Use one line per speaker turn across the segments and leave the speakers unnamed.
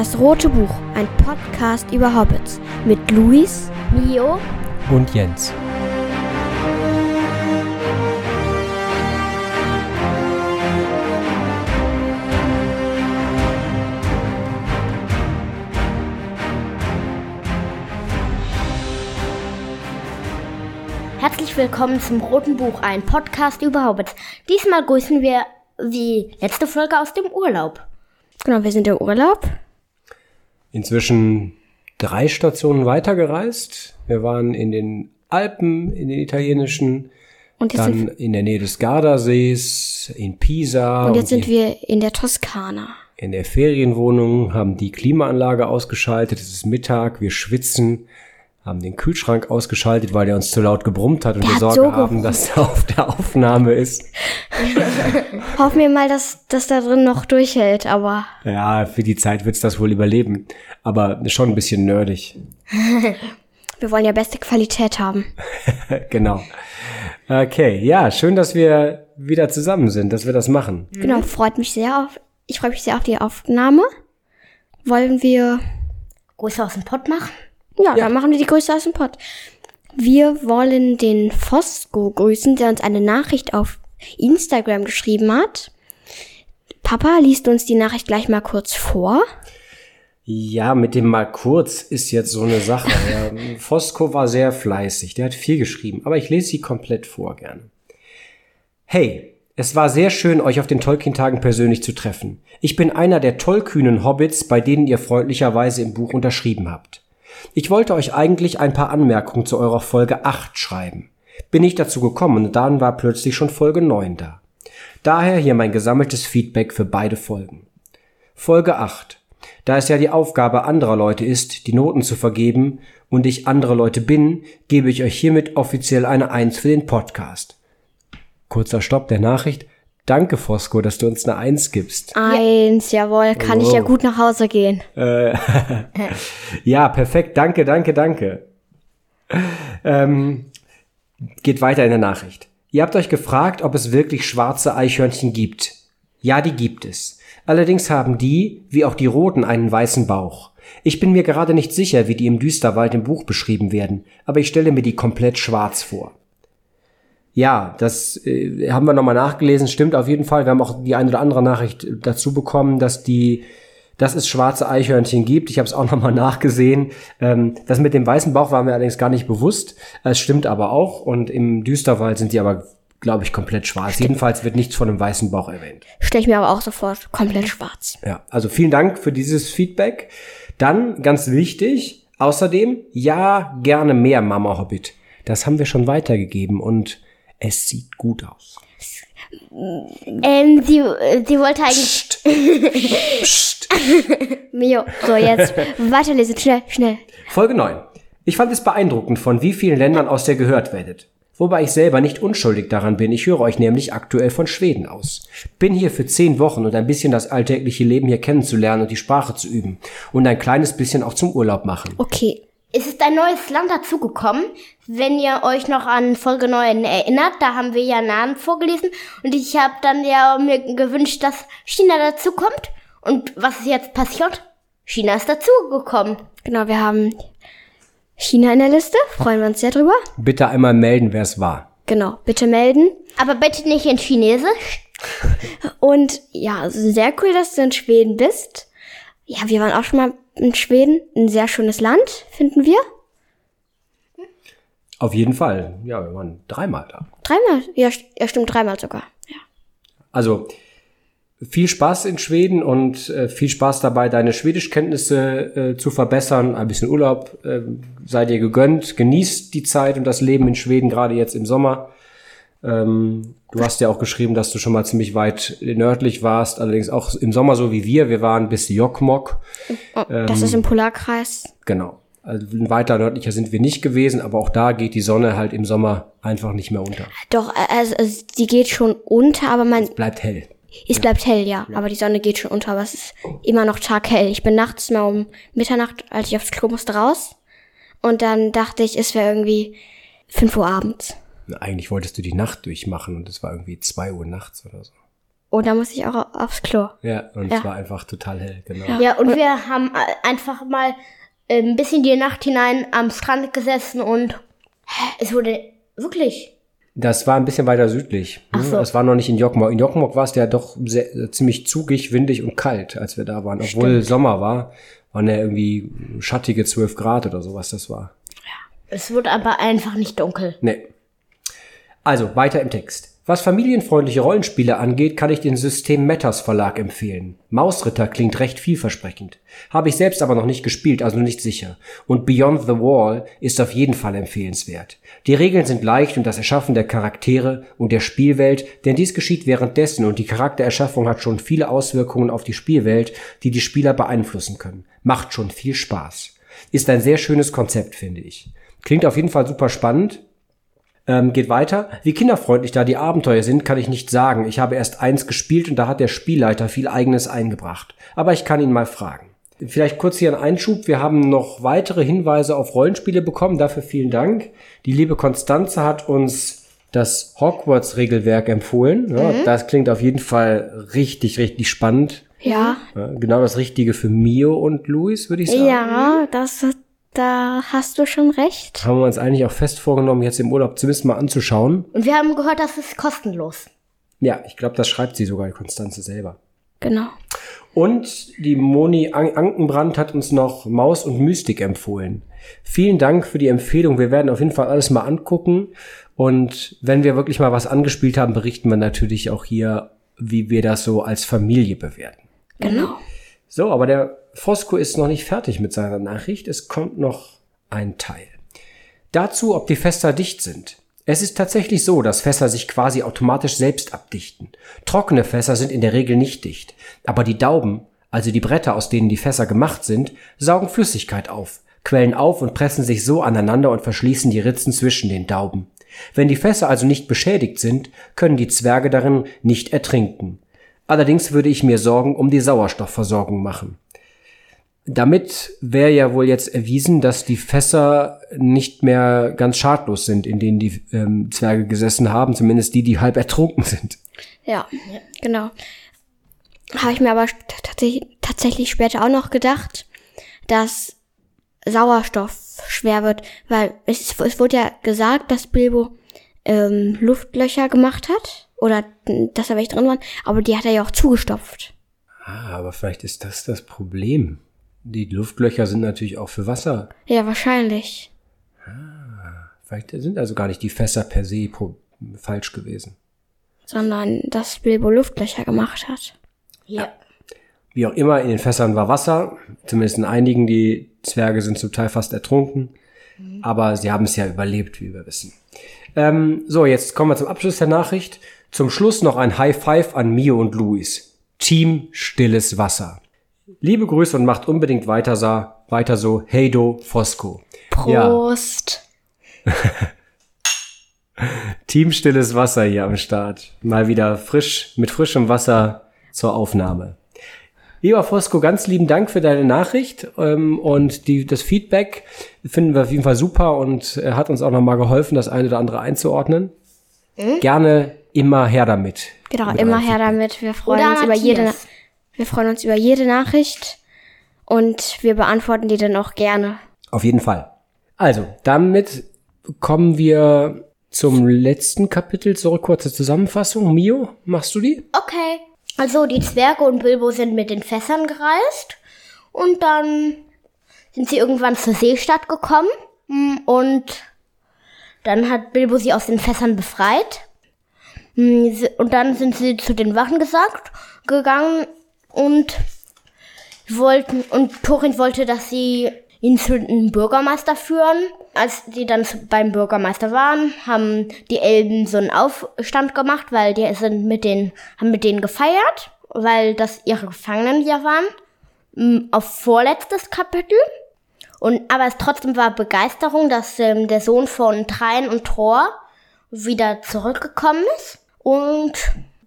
Das Rote Buch, ein Podcast über Hobbits mit Luis, Mio
und Jens.
Herzlich willkommen zum Roten Buch, ein Podcast über Hobbits. Diesmal grüßen wir die letzte Folge aus dem Urlaub. Genau, wir sind im Urlaub.
Inzwischen drei Stationen weitergereist. Wir waren in den Alpen, in den italienischen,
Und jetzt,
dann
sind,
in der Nähe des Gardasees, in Pisa.
und jetzt sind
die-
wir in der Toskana.
in der Ferienwohnung, haben die Klimaanlage ausgeschaltet. Es ist Mittag, wir schwitzen, haben den Kühlschrank ausgeschaltet, weil der uns zu laut gebrummt hat und
Der
wir Sorge
so
haben, dass er auf der Aufnahme ist.
Hoffen wir mal, dass das da drin noch durchhält, aber
Ja, für die Zeit wird's das wohl überleben. Aber schon ein bisschen nerdig.
wir wollen ja beste Qualität haben.
genau. Okay, ja, schön, dass wir wieder zusammen sind, dass wir das machen.
Genau, freut mich sehr auf. Ich freue mich sehr auf die Aufnahme. Wollen wir Grüße aus dem Pott machen? Ja, dann machen wir die Grüße aus dem Pott. Wir wollen den Fosco grüßen, der uns eine Nachricht auf Instagram geschrieben hat. Papa liest uns die Nachricht gleich mal kurz vor.
Ja, mit dem mal kurz ist jetzt so eine Sache. Ja, Fosco war sehr fleißig, der hat viel geschrieben, aber ich lese sie komplett vor gerne. Hey, es war sehr schön, euch auf den Tolkien-Tagen persönlich zu treffen. Ich bin einer der tollkühnen Hobbits, bei denen ihr freundlicherweise im Buch unterschrieben habt. Ich wollte euch eigentlich ein paar Anmerkungen zu eurer Folge 8 schreiben. Bin nicht dazu gekommen und dann war plötzlich schon Folge 9 da. Daher hier mein gesammeltes Feedback für beide Folgen. Folge 8. Da es ja die Aufgabe anderer Leute ist, die Noten zu vergeben und ich andere Leute bin, gebe ich euch hiermit offiziell eine Eins für den Podcast. Kurzer Stopp der Nachricht. Danke, Fosco, dass du uns eine Eins gibst.
Eins, jawohl, kann ich ja gut nach Hause gehen.
Ja, perfekt. Danke, danke, danke. Ähm, geht weiter in der Nachricht. Ihr habt euch gefragt, ob es wirklich schwarze Eichhörnchen gibt. Ja, die gibt es. Allerdings haben die, wie auch die roten, einen weißen Bauch. Ich bin mir gerade nicht sicher, wie die im Düsterwald im Buch beschrieben werden, aber ich stelle mir die komplett schwarz vor. Ja, das äh, haben wir nochmal nachgelesen, stimmt auf jeden Fall. Wir haben auch die eine oder andere Nachricht dazu bekommen, dass die, dass es schwarze Eichhörnchen gibt. Ich habe es auch nochmal nachgesehen. Ähm, das mit dem weißen Bauch war mir allerdings gar nicht bewusst. Es stimmt aber auch. Und im Düsterwald sind die aber, glaube ich, komplett schwarz. Jedenfalls wird nichts von einem weißen Bauch erwähnt.
Stell ich mir aber auch sofort komplett schwarz.
Ja, also vielen Dank für dieses Feedback. Dann ganz wichtig, außerdem, ja, gerne mehr Mama Hobbit. Das haben wir schon weitergegeben und es sieht gut aus.
Ähm, sie, sie wollte eigentlich.
Psst.
Mio, so jetzt weiterlesen, schnell, schnell.
Folge 9. Ich fand es beeindruckend, von wie vielen Ländern aus ihr gehört werdet. Wobei ich selber nicht unschuldig daran bin, ich höre euch nämlich aktuell von Schweden aus. Bin hier für zehn Wochen und ein bisschen das alltägliche Leben hier kennenzulernen und die Sprache zu üben. Und ein kleines bisschen auch zum Urlaub machen.
Okay. Es ist ein neues Land dazugekommen. Wenn ihr euch noch an Folge 9 erinnert, da haben wir ja Namen vorgelesen und ich habe dann ja mir gewünscht, dass China dazukommt. Und was ist jetzt passiert? China ist dazugekommen. Genau, wir haben China in der Liste. Freuen wir uns sehr drüber.
Bitte einmal melden, wer es war.
Genau, bitte melden. Aber bitte nicht in Chinesisch. Und ja, sehr cool, dass du in Schweden bist. Ja, wir waren auch schon mal in Schweden. Ein sehr schönes Land, finden wir.
Auf jeden Fall. Ja, wir waren dreimal da.
Dreimal? Ja, ja stimmt, dreimal sogar. Ja.
Also viel Spaß in Schweden und äh, viel Spaß dabei, deine Schwedischkenntnisse äh, zu verbessern. Ein bisschen Urlaub äh, sei dir gegönnt. Genießt die Zeit und das Leben in Schweden, gerade jetzt im Sommer. Ähm, du hast ja auch geschrieben, dass du schon mal ziemlich weit nördlich warst, allerdings auch im Sommer so wie wir. Wir waren bis Jokkmokk.
Oh, das ist im Polarkreis.
Genau. Also weiter nördlicher sind wir nicht gewesen, aber auch da geht die Sonne halt im Sommer einfach nicht mehr unter.
Doch, äh, also, also die geht schon unter, aber man,
Bleibt hell.
es bleibt hell, ja. Aber die Sonne geht schon unter, aber es ist immer noch taghell. Ich bin nachts mal um Mitternacht, als ich aufs Klo musste, raus. Und dann dachte ich, es wäre irgendwie 5 Uhr abends.
Eigentlich wolltest du die Nacht durchmachen und es war irgendwie zwei Uhr nachts oder so.
Und da muss ich auch aufs Klo.
Ja, und ja. es war einfach total hell, genau.
Ja, und wir haben einfach mal ein bisschen die Nacht hinein am Strand gesessen und es wurde wirklich.
Das war ein bisschen weiter südlich. Ach so. Es war noch nicht in Jokmok. In Jokmok war es ja doch sehr, ziemlich zugig, windig und kalt, als wir da waren. Obwohl Stimmt. Sommer war, waren ja irgendwie schattige 12 Grad oder sowas das war.
Ja. Es wurde aber einfach nicht dunkel.
Nee. Also, weiter im Text. Was familienfreundliche Rollenspiele angeht, kann ich den System Metas Verlag empfehlen. Mausritter klingt recht vielversprechend. Habe ich selbst aber noch nicht gespielt, also nicht sicher. Und Beyond the Wall ist auf jeden Fall empfehlenswert. Die Regeln sind leicht und das Erschaffen der Charaktere und der Spielwelt, denn dies geschieht währenddessen und die Charaktererschaffung hat schon viele Auswirkungen auf die Spielwelt, die die Spieler beeinflussen können. Macht schon viel Spaß. Ist ein sehr schönes Konzept, finde ich. Klingt auf jeden Fall super spannend ähm, geht weiter. Wie kinderfreundlich da die Abenteuer sind, kann ich nicht sagen. Ich habe erst eins gespielt und da hat der Spielleiter viel eigenes eingebracht. Aber ich kann ihn mal fragen. Vielleicht kurz hier ein Einschub. Wir haben noch weitere Hinweise auf Rollenspiele bekommen. Dafür vielen Dank. Die liebe Konstanze hat uns das Hogwarts-Regelwerk empfohlen. Ja, mhm. Das klingt auf jeden Fall richtig, richtig spannend.
Ja.
ja. Genau das Richtige für Mio und Luis, würde ich sagen.
Ja, das da hast du schon recht.
Haben wir uns eigentlich auch fest vorgenommen, jetzt im Urlaub zumindest mal anzuschauen.
Und wir haben gehört, das ist kostenlos.
Ja, ich glaube, das schreibt sie sogar, Konstanze selber.
Genau.
Und die Moni An Ankenbrand hat uns noch Maus und Mystik empfohlen. Vielen Dank für die Empfehlung. Wir werden auf jeden Fall alles mal angucken. Und wenn wir wirklich mal was angespielt haben, berichten wir natürlich auch hier, wie wir das so als Familie bewerten.
Genau.
So, aber der Fosco ist noch nicht fertig mit seiner Nachricht. Es kommt noch ein Teil. Dazu, ob die Fässer dicht sind. Es ist tatsächlich so, dass Fässer sich quasi automatisch selbst abdichten. Trockene Fässer sind in der Regel nicht dicht, aber die Dauben, also die Bretter, aus denen die Fässer gemacht sind, saugen Flüssigkeit auf, quellen auf und pressen sich so aneinander und verschließen die Ritzen zwischen den Dauben. Wenn die Fässer also nicht beschädigt sind, können die Zwerge darin nicht ertrinken. Allerdings würde ich mir Sorgen um die Sauerstoffversorgung machen. Damit wäre ja wohl jetzt erwiesen, dass die Fässer nicht mehr ganz schadlos sind, in denen die ähm, Zwerge gesessen haben, zumindest die, die halb ertrunken sind.
Ja, genau. Habe ich mir aber tatsächlich später auch noch gedacht, dass Sauerstoff schwer wird, weil es, es wurde ja gesagt, dass Bilbo ähm, Luftlöcher gemacht hat oder dass da welche drin waren, aber die hat er ja auch zugestopft.
Ah, aber vielleicht ist das das Problem. Die Luftlöcher sind natürlich auch für Wasser.
Ja, wahrscheinlich.
Ah, vielleicht sind also gar nicht die Fässer per se falsch gewesen.
Sondern dass Bilbo Luftlöcher gemacht hat.
Ja.
Wie auch immer, in den Fässern war Wasser. Zumindest in einigen. Die Zwerge sind zum Teil fast ertrunken. Mhm. Aber sie haben es ja überlebt, wie wir wissen. Ähm, so, jetzt kommen wir zum Abschluss der Nachricht. Zum Schluss noch ein High Five an Mio und Luis. Team Stilles Wasser. Liebe Grüße und macht unbedingt weiter, so, weiter so. Heido Fosco.
Prost.
Ja. Team Stilles Wasser hier am Start. Mal wieder frisch, mit frischem Wasser zur Aufnahme. Lieber Fosco, ganz lieben Dank für deine Nachricht ähm, und die, das Feedback finden wir auf jeden Fall super und er hat uns auch nochmal geholfen, das eine oder andere einzuordnen. Mhm. Gerne immer her damit.
Genau, immer her damit. Wir freuen oder uns über jede, wir freuen uns über jede Nachricht und wir beantworten die dann auch gerne.
Auf jeden Fall. Also, damit kommen wir zum letzten Kapitel zurück. Kurze Zusammenfassung. Mio, machst du die?
Okay. Also, die Zwerge und Bilbo sind mit den Fässern gereist und dann sind sie irgendwann zur Seestadt gekommen hm, und dann hat Bilbo sie aus den Fässern befreit. Hm, und dann sind sie zu den Wachen gesagt, gegangen und wollten, und Torin wollte, dass sie ihn zu dem Bürgermeister führen. Als die dann beim Bürgermeister waren, haben die Elben so einen Aufstand gemacht, weil die sind mit denen, haben mit denen gefeiert, weil das ihre Gefangenen ja waren. Auf vorletztes Kapitel. Und, aber es trotzdem war Begeisterung, dass ähm, der Sohn von Trein und Thor wieder zurückgekommen ist. Und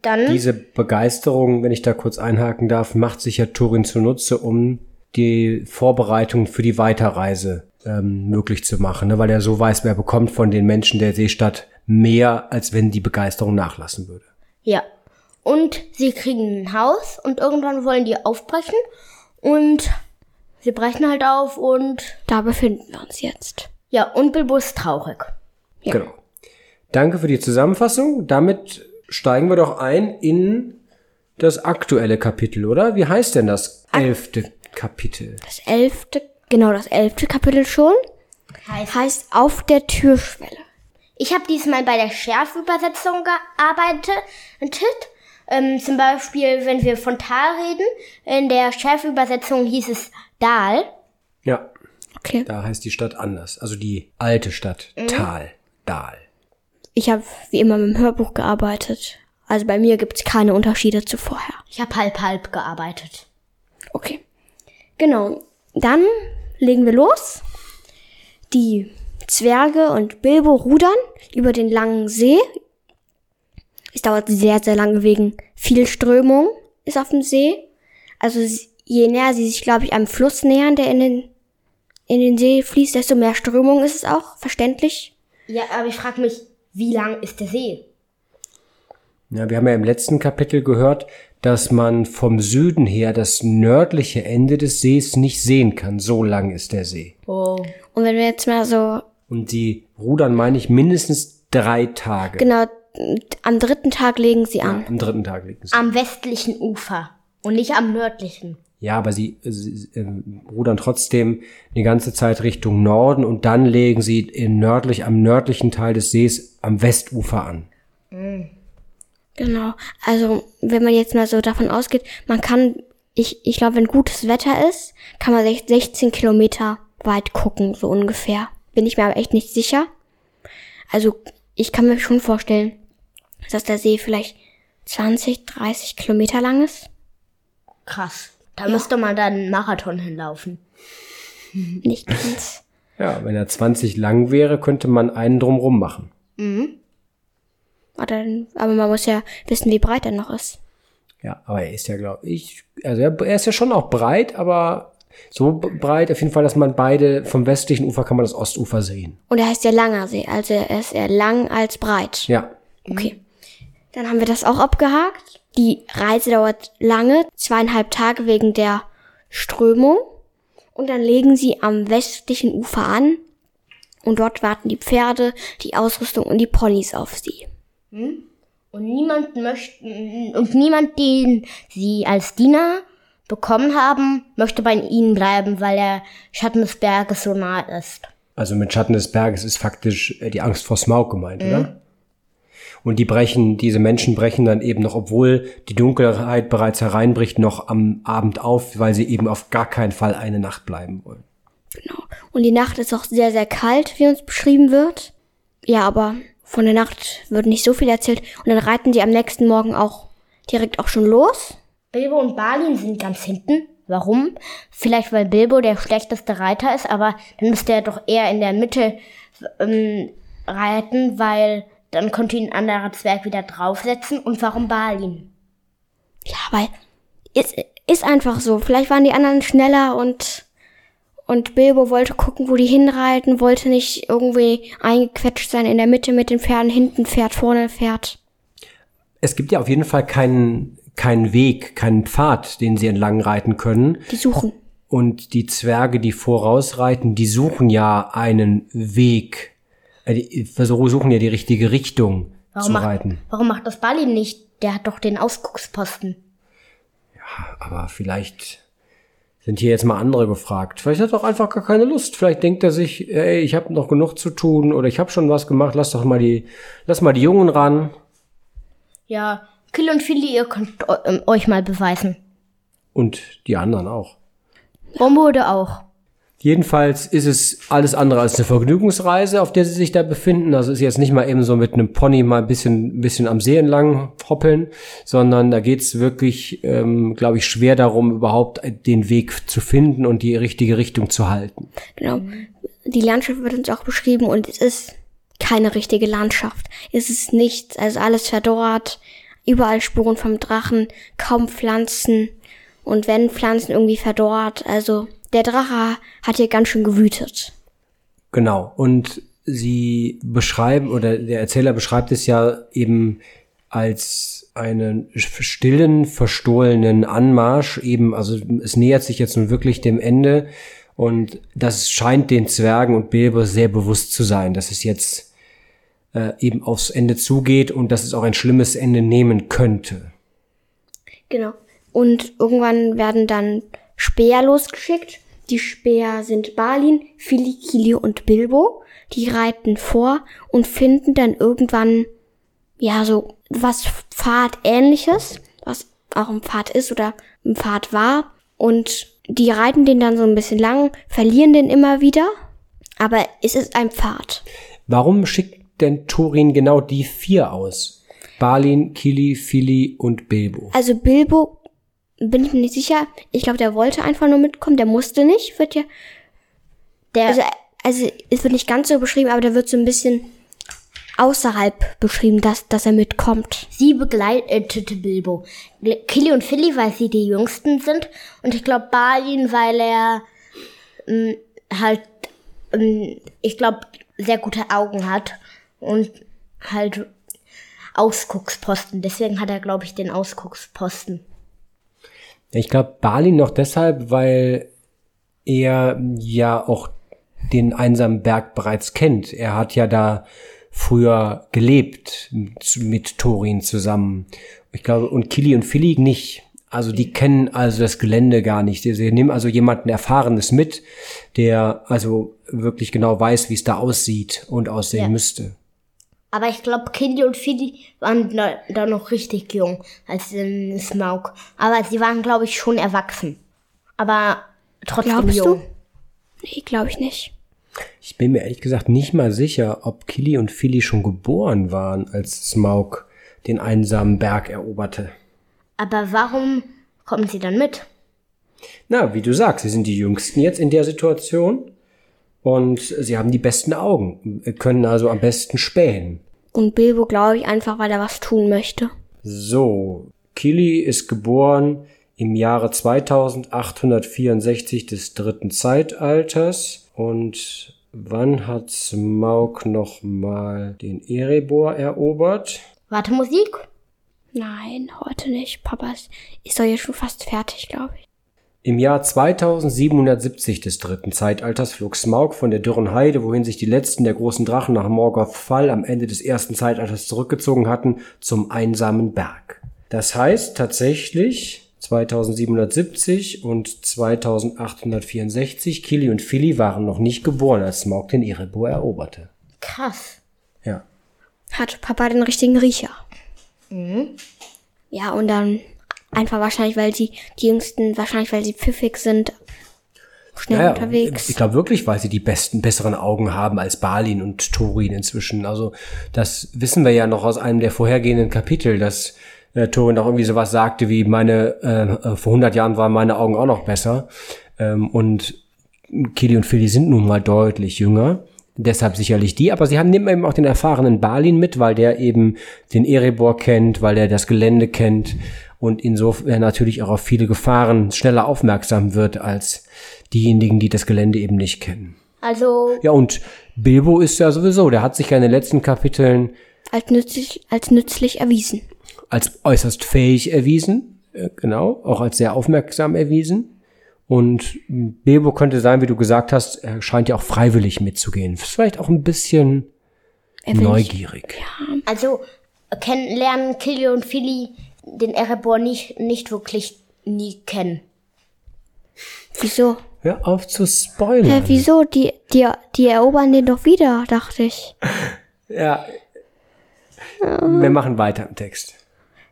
dann.
Diese Begeisterung, wenn ich da kurz einhaken darf, macht sich ja Turin zunutze, um die Vorbereitung für die Weiterreise ähm, möglich zu machen, ne? weil er so weiß, wer bekommt von den Menschen der Seestadt mehr, als wenn die Begeisterung nachlassen würde.
Ja. und sie kriegen ein Haus und irgendwann wollen die aufbrechen und sie brechen halt auf und
da befinden wir uns jetzt.
Ja, und Bilbo ist traurig.
Ja. Genau. Danke für die Zusammenfassung. Damit steigen wir doch ein in das aktuelle Kapitel, oder? Wie heißt denn das elfte Kapitel?
Das elfte, genau, das elfte Kapitel schon. Heißt, heißt auf der Türschwelle.
Ich habe diesmal bei der Schärfübersetzung gearbeitet. Ähm, zum Beispiel, wenn wir von Tal reden, in der Schärfübersetzung hieß es Dal.
Ja. Okay. Da heißt die Stadt anders. Also die alte Stadt. Mhm. Tal. Dal.
Ich habe wie immer mit dem Hörbuch gearbeitet. Also bei mir gibt's keine Unterschiede zu vorher.
Ich habe halb halb gearbeitet.
Okay. Genau. Dann legen wir los. Die Zwerge und Bilbo rudern über den langen See. Es dauert sehr, sehr lange wegen viel Strömung ist auf dem See. Also je näher sie sich, glaube ich, einem Fluss nähern, der in den, in den See fließt, desto mehr Strömung ist es auch, verständlich.
Ja, aber ich frage mich, wie lang ist der See?
Ja, wir haben ja im letzten Kapitel gehört, dass man vom Süden her das nördliche Ende des Sees nicht sehen kann. So lang ist der See.
Oh. Und wenn wir jetzt mal so.
Und die rudern, meine ich, mindestens drei Tage.
Genau. Am dritten Tag legen sie an.
Ja, am dritten Tag legen sie
an. Am westlichen Ufer und nicht am nördlichen.
Ja, aber sie, sie äh, rudern trotzdem die ganze Zeit Richtung Norden und dann legen sie in nördlich, am nördlichen Teil des Sees am Westufer an. Mhm.
Genau. Also, wenn man jetzt mal so davon ausgeht, man kann, ich, ich glaube, wenn gutes Wetter ist, kann man 16 Kilometer weit gucken, so ungefähr. Bin ich mir aber echt nicht sicher. Also, ich kann mir schon vorstellen, dass der See vielleicht 20, 30 Kilometer lang ist.
Krass. Da ja. müsste man dann einen Marathon hinlaufen.
Nicht ganz.
Ja, wenn er 20 lang wäre, könnte man einen drumrum machen. Mhm.
Oder, aber man muss ja wissen, wie breit er noch ist.
Ja, aber er ist ja, glaube ich, also er, er, ist ja schon auch breit, aber so breit auf jeden Fall, dass man beide vom westlichen Ufer kann man das Ostufer sehen.
Und er heißt ja langer See, also er ist eher lang als breit.
Ja.
Okay. Dann haben wir das auch abgehakt. Die Reise dauert lange, zweieinhalb Tage wegen der Strömung. Und dann legen sie am westlichen Ufer an. Und dort warten die Pferde, die Ausrüstung und die Ponys auf sie.
Hm? Und niemand möchte, und niemand, den sie als Diener bekommen haben, möchte bei ihnen bleiben, weil der Schatten des Berges so nah ist.
Also mit Schatten des Berges ist faktisch äh, die Angst vor Smaug gemeint, mhm. oder? Und die brechen, diese Menschen brechen dann eben noch, obwohl die Dunkelheit bereits hereinbricht, noch am Abend auf, weil sie eben auf gar keinen Fall eine Nacht bleiben wollen.
Genau. Und die Nacht ist auch sehr, sehr kalt, wie uns beschrieben wird. Ja, aber von der Nacht wird nicht so viel erzählt. Und dann reiten die am nächsten Morgen auch direkt auch schon los.
Bilbo und Balin sind ganz hinten. Warum? Vielleicht weil Bilbo der schlechteste Reiter ist, aber dann müsste er doch eher in der Mitte ähm, reiten, weil dann konnte ihn ein anderer Zwerg wieder draufsetzen. Und warum Balin?
Ja, weil ist, ist einfach so. Vielleicht waren die anderen schneller und und Bilbo wollte gucken, wo die hinreiten, wollte nicht irgendwie eingequetscht sein in der Mitte mit den Pferden, hinten fährt, vorne fährt.
Es gibt ja auf jeden Fall keinen, keinen Weg, keinen Pfad, den sie entlang reiten können.
Die suchen.
Und die Zwerge, die vorausreiten, die suchen ja einen Weg. Äh, die versuchen ja die richtige Richtung warum zu
macht,
reiten.
Warum macht das Balin nicht? Der hat doch den Ausgucksposten.
Ja, aber vielleicht sind hier jetzt mal andere gefragt. Vielleicht hat er auch einfach gar keine Lust. Vielleicht denkt er sich, ey, ich habe noch genug zu tun oder ich habe schon was gemacht. Lass doch mal die, lass mal die Jungen ran.
Ja, Kill und Philly, ihr könnt ähm, euch mal beweisen.
Und die anderen auch.
Bombe auch.
Jedenfalls ist es alles andere als eine Vergnügungsreise, auf der sie sich da befinden. Also ist jetzt nicht mal eben so mit einem Pony mal ein bisschen, ein bisschen am See entlang hoppeln, sondern da geht's wirklich, ähm, glaube ich, schwer darum, überhaupt den Weg zu finden und die richtige Richtung zu halten.
Genau. Die Landschaft wird uns auch beschrieben und es ist keine richtige Landschaft. Es ist nichts, also alles verdorrt, überall Spuren vom Drachen, kaum Pflanzen und wenn Pflanzen irgendwie verdorrt, also der Drache hat hier ganz schön gewütet.
Genau. Und sie beschreiben, oder der Erzähler beschreibt es ja eben als einen stillen, verstohlenen Anmarsch eben, also es nähert sich jetzt nun wirklich dem Ende und das scheint den Zwergen und Bilbo sehr bewusst zu sein, dass es jetzt äh, eben aufs Ende zugeht und dass es auch ein schlimmes Ende nehmen könnte.
Genau. Und irgendwann werden dann Speer losgeschickt. Die Speer sind Balin, Fili, Kili und Bilbo. Die reiten vor und finden dann irgendwann ja so was Pfadähnliches, was auch ein Pfad ist oder ein Pfad war. Und die reiten den dann so ein bisschen lang, verlieren den immer wieder. Aber es ist ein Pfad.
Warum schickt denn Turin genau die vier aus? Balin, Kili, Fili und Bilbo.
Also Bilbo bin ich mir nicht sicher. Ich glaube, der wollte einfach nur mitkommen. Der musste nicht. Wird ja. Der also, also es wird nicht ganz so beschrieben, aber der wird so ein bisschen außerhalb beschrieben, dass, dass er mitkommt.
Sie begleitete Bilbo. Killy und Philly, weil sie die Jüngsten sind. Und ich glaube Balin, weil er mh, mm, halt, mh, mm, ich glaube, sehr gute Augen hat. Und halt Ausgucksposten. Deswegen hat er, glaube ich, den Ausgucksposten.
Ich glaube, Balin noch deshalb, weil er ja auch den einsamen Berg bereits kennt. Er hat ja da früher gelebt mit, mit Thorin zusammen. Ich glaube, und Kili und Philly nicht. Also die kennen also das Gelände gar nicht. Sie nehmen also jemanden Erfahrenes mit, der also wirklich genau weiß, wie es da aussieht und aussehen ja. müsste.
Aber ich glaube, Kili und Philly waren da, da, noch richtig jung, als in Smaug. Aber sie waren, glaube ich, schon erwachsen. Aber trotzdem Glaubst jung. Du?
Nee, glaube ich nicht.
Ich bin mir ehrlich gesagt nicht mal sicher, ob Killy und Philly schon geboren waren, als Smaug den einsamen Berg eroberte.
Aber warum kommen sie dann mit?
Na, wie du sagst, sie sind die Jüngsten jetzt in der Situation und sie haben die besten Augen, können also am besten spähen.
Und Bilbo glaube ich einfach, weil er was tun möchte.
So, Killy ist geboren im Jahre 2864 des dritten Zeitalters und wann hat Smaug noch mal den Erebor erobert?
Warte, Musik?
Nein, heute nicht. Papa ist, ist doch jetzt schon fast fertig, glaube ich.
Im Jahr 2770 des dritten Zeitalters flog Smaug von der dürren Heide, wohin sich die letzten der großen Drachen nach Morgoth Fall am Ende des ersten Zeitalters zurückgezogen hatten, zum einsamen Berg. Das heißt tatsächlich, 2770 und 2864. Kili und Philly waren noch nicht geboren, als Smaug den Erebor eroberte.
Krass.
Ja.
Hat Papa den richtigen Riecher. Mhm. Ja, und dann einfach wahrscheinlich, weil sie die Jüngsten, wahrscheinlich, weil sie pfiffig sind, schnell ja, unterwegs.
Ich glaube wirklich, weil sie die besten, besseren Augen haben als Balin und Thorin inzwischen. Also das wissen wir ja noch aus einem der vorhergehenden Kapitel, dass äh, Turin auch irgendwie sowas sagte wie meine, äh, äh vor 100 Jahren waren meine Augen auch noch besser. Ähm, und Kili und Philly sind nun mal deutlich jünger. Deshalb sicherlich die, aber sie haben nehmen eben auch den erfahrenen Balin mit, weil der eben den Erebor kennt, weil er das Gelände kennt und insofern natürlich auch auf viele Gefahren schneller aufmerksam wird als diejenigen, die das Gelände eben nicht kennen.
Also.
Ja, und Bilbo ist ja sowieso, der hat sich ja in den letzten Kapiteln
als nützlich, als nützlich erwiesen
als äußerst fähig erwiesen, äh, genau, auch als sehr aufmerksam erwiesen. Und Bilbo könnte sein, wie du gesagt hast, er scheint ja auch freiwillig mitzugehen. Vielleicht auch ein bisschen neugierig.
Ja. Also kennenlernen Killy und Philly den Erebor nicht, nicht wirklich nie kennen.
Wieso?
Hör auf zu spoilern.
Hä, wieso? Die, die, die erobern den doch wieder, dachte ich.
ja. Wir machen weiter im Text.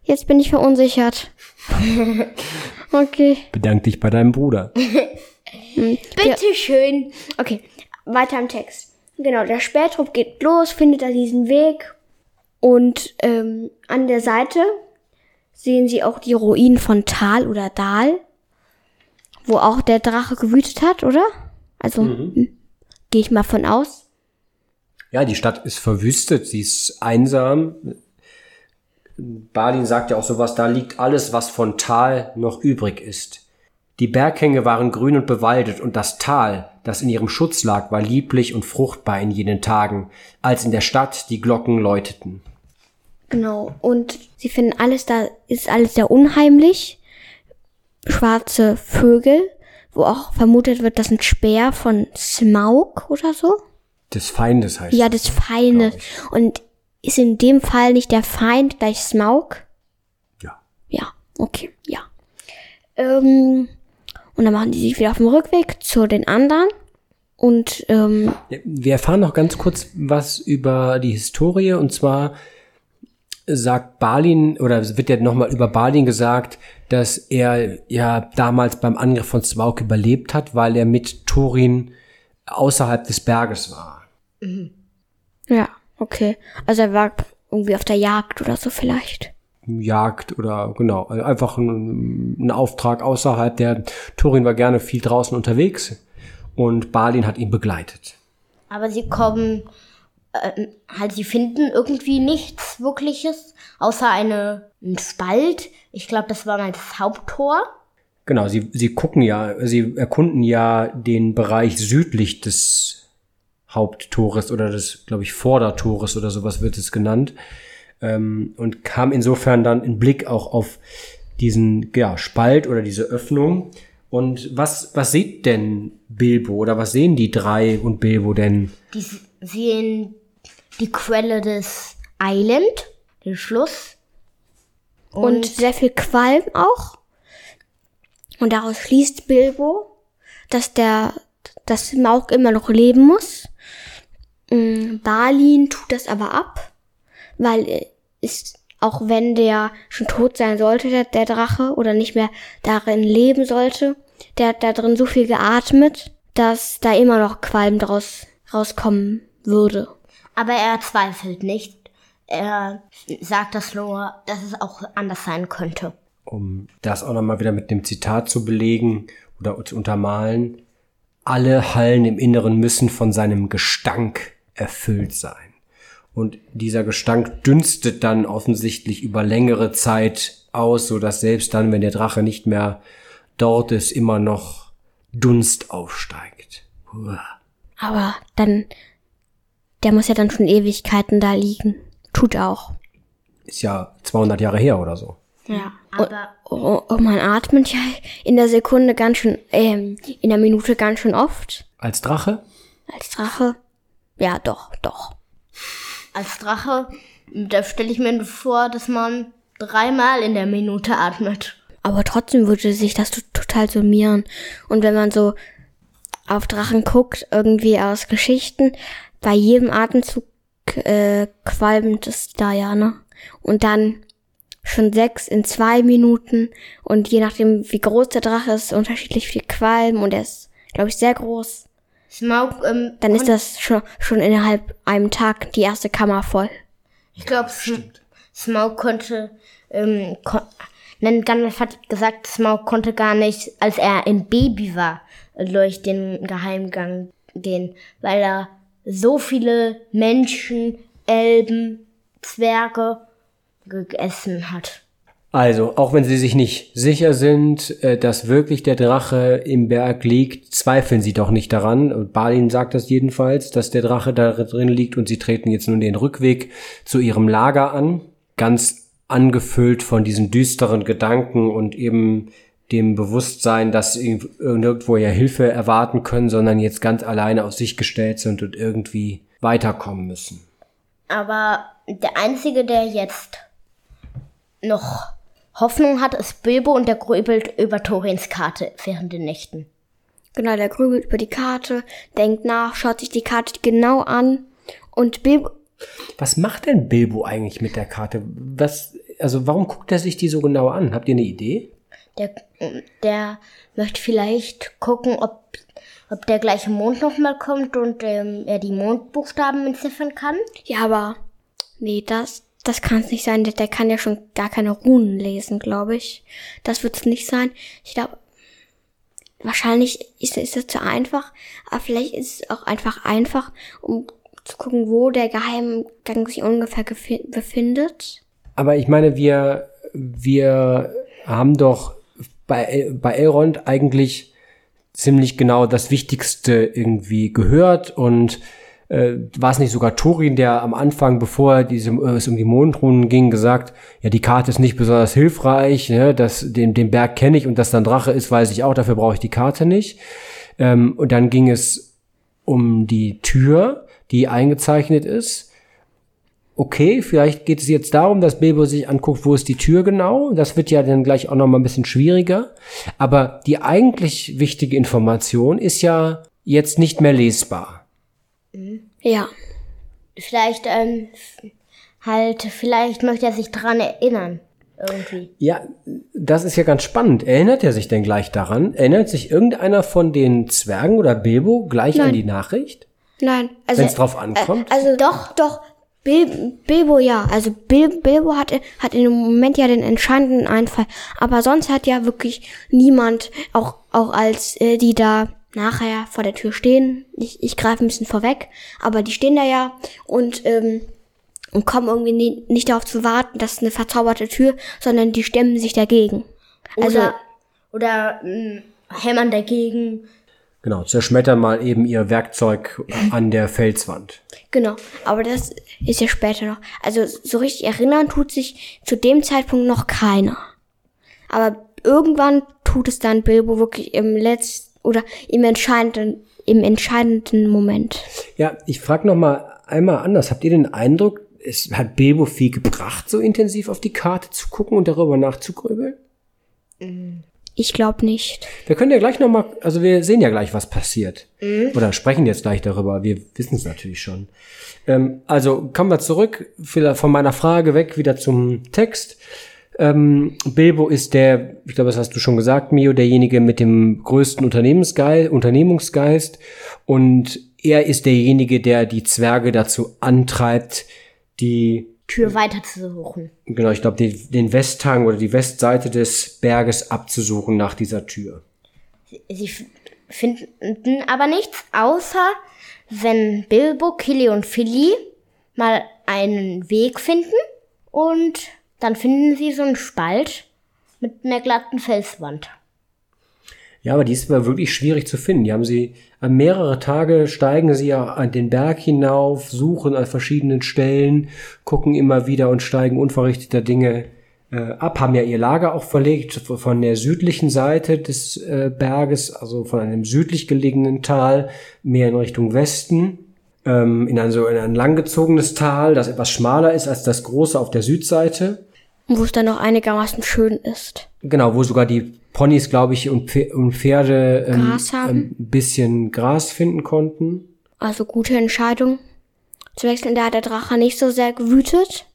Jetzt bin ich verunsichert. okay.
Bedank dich bei deinem Bruder.
Bitte schön.
Okay, weiter im Text. Genau, der Spähtrupp geht los, findet da diesen Weg. Und ähm, an der Seite sehen sie auch die Ruinen von Tal oder Dal, wo auch der Drache gewütet hat, oder? Also mhm. Hm, gehe ich mal von aus.
Ja, die Stadt ist verwüstet, sie ist einsam, Balin sagt ja auch sowas, da liegt alles, was von Tal noch übrig ist. Die Berghänge waren grün und bewaldet und das Tal, das in ihrem Schutz lag, war lieblich und fruchtbar in jenen Tagen, als in der Stadt die Glocken läuteten.
Genau. Und sie finden alles da, ist alles sehr unheimlich. Schwarze Vögel, wo auch vermutet wird, dass ein Speer von Smaug oder so.
Des Feindes heißt
Ja, des Feindes. Und ist in dem Fall nicht der Feind gleich Smaug?
Ja.
Ja, okay, ja. Ähm, und dann machen die sich wieder auf dem Rückweg zu den anderen. Und ähm,
Wir erfahren noch ganz kurz was über die Historie und zwar sagt Balin oder wird ja nochmal über Balin gesagt, dass er ja damals beim Angriff von Smaug überlebt hat, weil er mit Thorin außerhalb des Berges war.
ja, okay. Also er war irgendwie auf der Jagd oder so vielleicht.
Jagd oder genau, also einfach ein, ein Auftrag außerhalb. Der Thorin war gerne viel draußen unterwegs und Balin hat ihn begleitet.
Aber sie kommen, äh, halt, sie finden irgendwie nichts Wirkliches, außer eine, ein Spalt. Ich glaube, das war mal das Haupttor.
Genau, sie, sie gucken ja, sie erkunden ja den Bereich südlich des Haupttores oder des, glaube ich, Vordertores oder sowas wird es genannt. Ähm, und kam insofern dann in Blick auch auf diesen ja, Spalt oder diese Öffnung. Und was, was sieht denn Bilbo oder was sehen die drei und Bilbo denn?
Die sehen die Quelle des Island, den Schluss.
Und, sehr viel Qualm auch. Und daraus schließt Bilbo, dass der, dass Smaug immer noch leben muss. Mm, Balin tut das aber ab, weil ist, auch wenn der schon tot sein sollte, der, der Drache, oder nicht mehr darin leben sollte, der hat da drin so viel geatmet, dass da immer noch Qualm draus rauskommen würde.
Aber er zweifelt nicht. Er sagt das nur, dass es auch anders sein könnte.
Um das auch nochmal wieder mit dem Zitat zu belegen oder zu untermalen. Alle Hallen im Inneren müssen von seinem Gestank erfüllt sein. Und dieser Gestank dünstet dann offensichtlich über längere Zeit aus, so dass selbst dann, wenn der Drache nicht mehr dort ist, immer noch Dunst aufsteigt. Uah.
Aber dann, der muss ja dann schon Ewigkeiten da liegen. Tut auch.
Ist ja 200 Jahre her oder so.
Ja, aber oh, oh, man atmet ja in der Sekunde ganz schön, ähm, in der Minute ganz schön oft.
Als Drache?
Als Drache? Ja, doch, doch.
Als Drache, da stelle ich mir vor, dass man dreimal in der Minute atmet.
Aber trotzdem würde sich das total summieren. Und wenn man so auf Drachen guckt, irgendwie aus Geschichten, bei jedem Atemzug äh, qualmt es da ja, ne? Und dann schon sechs in zwei Minuten und je nachdem, wie groß der Drache ist, unterschiedlich viel Qualm und er ist, glaube ich, sehr groß.
Smaug, ähm,
Dann ist das schon, schon innerhalb einem Tag die erste Kammer voll.
Ich glaube, Smaug konnte, ähm, kon Denn Gandalf hat gesagt, Smaug konnte gar nicht, als er ein Baby war, durch den Geheimgang gehen, weil er so viele Menschen, Elben, Zwerge gegessen hat.
Also, auch wenn sie sich nicht sicher sind, äh, dass wirklich der Drache im Berg liegt, zweifeln sie doch nicht daran. Und Balin sagt das jedenfalls, dass der Drache da drin liegt und sie treten jetzt nun den Rückweg zu ihrem Lager an. Ganz angefüllt von diesen düsteren Gedanken und eben dem Bewusstsein, dass sie irgendwo ja Hilfe erwarten können, sondern jetzt ganz alleine auf sich gestellt sind und irgendwie weiterkommen müssen.
Aber der Einzige, der jetzt noch Hoffnung hat, ist Bilbo und der grübelt über Torins Karte während den Nächten.
Genau, der grübelt über die Karte, denkt nach, schaut sich die Karte genau an und Bilbo.
Was macht denn Bilbo eigentlich mit der Karte? Was, also warum guckt er sich die so genau an? Habt ihr eine Idee?
Der, der möchte vielleicht gucken, ob, ob der gleiche Mond nochmal kommt und ähm, er die Mondbuchstaben entziffern kann.
Ja, aber nee, das, das kann es nicht sein. Der, der kann ja schon gar keine Runen lesen, glaube ich. Das wird es nicht sein. Ich glaube, wahrscheinlich ist, ist das zu einfach, aber vielleicht ist es auch einfach einfach, um zu gucken, wo der Geheimgang sich ungefähr befindet.
Aber ich meine, wir, wir haben doch bei, bei Elrond eigentlich ziemlich genau das Wichtigste irgendwie gehört und äh, war es nicht sogar Turin, der am Anfang, bevor diese, äh, es um die Mondrunen ging, gesagt, ja, die Karte ist nicht besonders hilfreich, ne, das, den, den Berg kenne ich und dass dann Drache ist, weiß ich auch, dafür brauche ich die Karte nicht. Ähm, und dann ging es um die Tür, die eingezeichnet ist okay, vielleicht geht es jetzt darum, dass Bilbo sich anguckt, wo ist die Tür genau. Das wird ja dann gleich auch noch mal ein bisschen schwieriger. Aber die eigentlich wichtige Information ist ja jetzt nicht mehr lesbar.
Ja.
Vielleicht, ähm, halt, vielleicht möchte er sich dran erinnern. Irgendwie.
Ja, das ist ja ganz spannend. Erinnert er sich denn gleich daran? Erinnert sich irgendeiner von den Zwergen oder Bilbo gleich
Nein.
an die Nachricht?
Nein, also.
Wenn es drauf ankommt?
Äh, also doch, doch. Bil Bilbo ja, also Bil Bilbo hat, hat in dem Moment ja den entscheidenden Einfall, aber sonst hat ja wirklich niemand, auch, auch als äh, die da nachher vor der Tür stehen, ich, ich greife ein bisschen vorweg, aber die stehen da ja und, ähm, und kommen irgendwie nie, nicht darauf zu warten, das ist eine verzauberte Tür, sondern die stemmen sich dagegen. Also,
Oder, oder mh, hämmern dagegen.
Genau, zerschmettern mal eben ihr Werkzeug an der Felswand.
Genau, aber das ist ja später noch. Also so richtig erinnern tut sich zu dem Zeitpunkt noch keiner. Aber irgendwann tut es dann Bilbo wirklich im letzten oder im entscheidenden, im entscheidenden Moment.
Ja, ich frage noch mal einmal anders. Habt ihr den Eindruck, es hat Bilbo viel gebracht, so intensiv auf die Karte zu gucken und darüber nachzugrübeln?
Ich glaube nicht.
Wir können ja gleich noch mal, also wir sehen ja gleich, was passiert. Oder sprechen jetzt gleich darüber. Wir wissen es natürlich schon. Ähm, also kommen wir zurück von meiner Frage weg wieder zum Text. Ähm, Bilbo ist der, ich glaube, das hast du schon gesagt, Mio, derjenige mit dem größten Unternehmensgeist, Unternehmungsgeist. Und er ist derjenige, der die Zwerge dazu antreibt, die
Tür weiter zu suchen.
Genau, ich glaube, den, den Westhang oder die Westseite des Berges abzusuchen nach dieser Tür.
Sie f- finden aber nichts, außer wenn Bilbo, Killy und Philly mal einen Weg finden und dann finden sie so einen Spalt mit einer glatten Felswand.
Ja, aber die ist aber wirklich schwierig zu finden. Die haben sie mehrere Tage steigen sie ja an den Berg hinauf, suchen an verschiedenen Stellen, gucken immer wieder und steigen unverrichteter Dinge äh, ab, haben ja ihr Lager auch verlegt von der südlichen Seite des äh, Berges, also von einem südlich gelegenen Tal, mehr in Richtung Westen, ähm, in ein so in ein langgezogenes Tal, das etwas schmaler ist als das große auf der Südseite.
Wo es dann noch einigermaßen schön ist.
Genau, wo sogar die Ponys, glaube ich, und Pfe- und Pferde ähm,
haben.
ein bisschen Gras finden konnten.
Also gute Entscheidung. Zu wechseln, da hat der Drache nicht so sehr gewütet.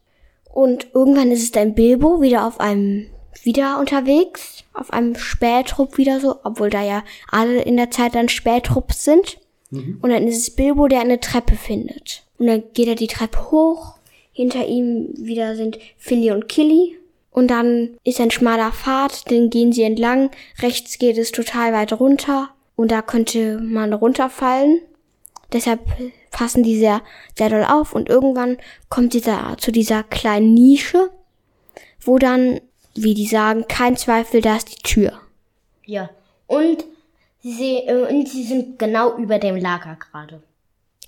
Und irgendwann ist es dann Bilbo wieder auf einem, wieder unterwegs, auf einem Spähtrupp wieder so, obwohl da ja alle in der Zeit dann Spättrupps sind. Und dann ist es Bilbo, der eine Treppe findet. Und dann geht er die Treppe hoch. Hinter ihm wieder sind Philly und Killy. Und dann ist ein schmaler Pfad, den gehen sie entlang. Rechts geht es total weit runter. Und da könnte man runterfallen. Deshalb passen die sehr, sehr doll auf und irgendwann kommt dieser zu dieser kleinen Nische, wo dann, wie die sagen, kein Zweifel, da ist die Tür.
Ja. Und sie, äh, und sie sind genau über dem Lager gerade.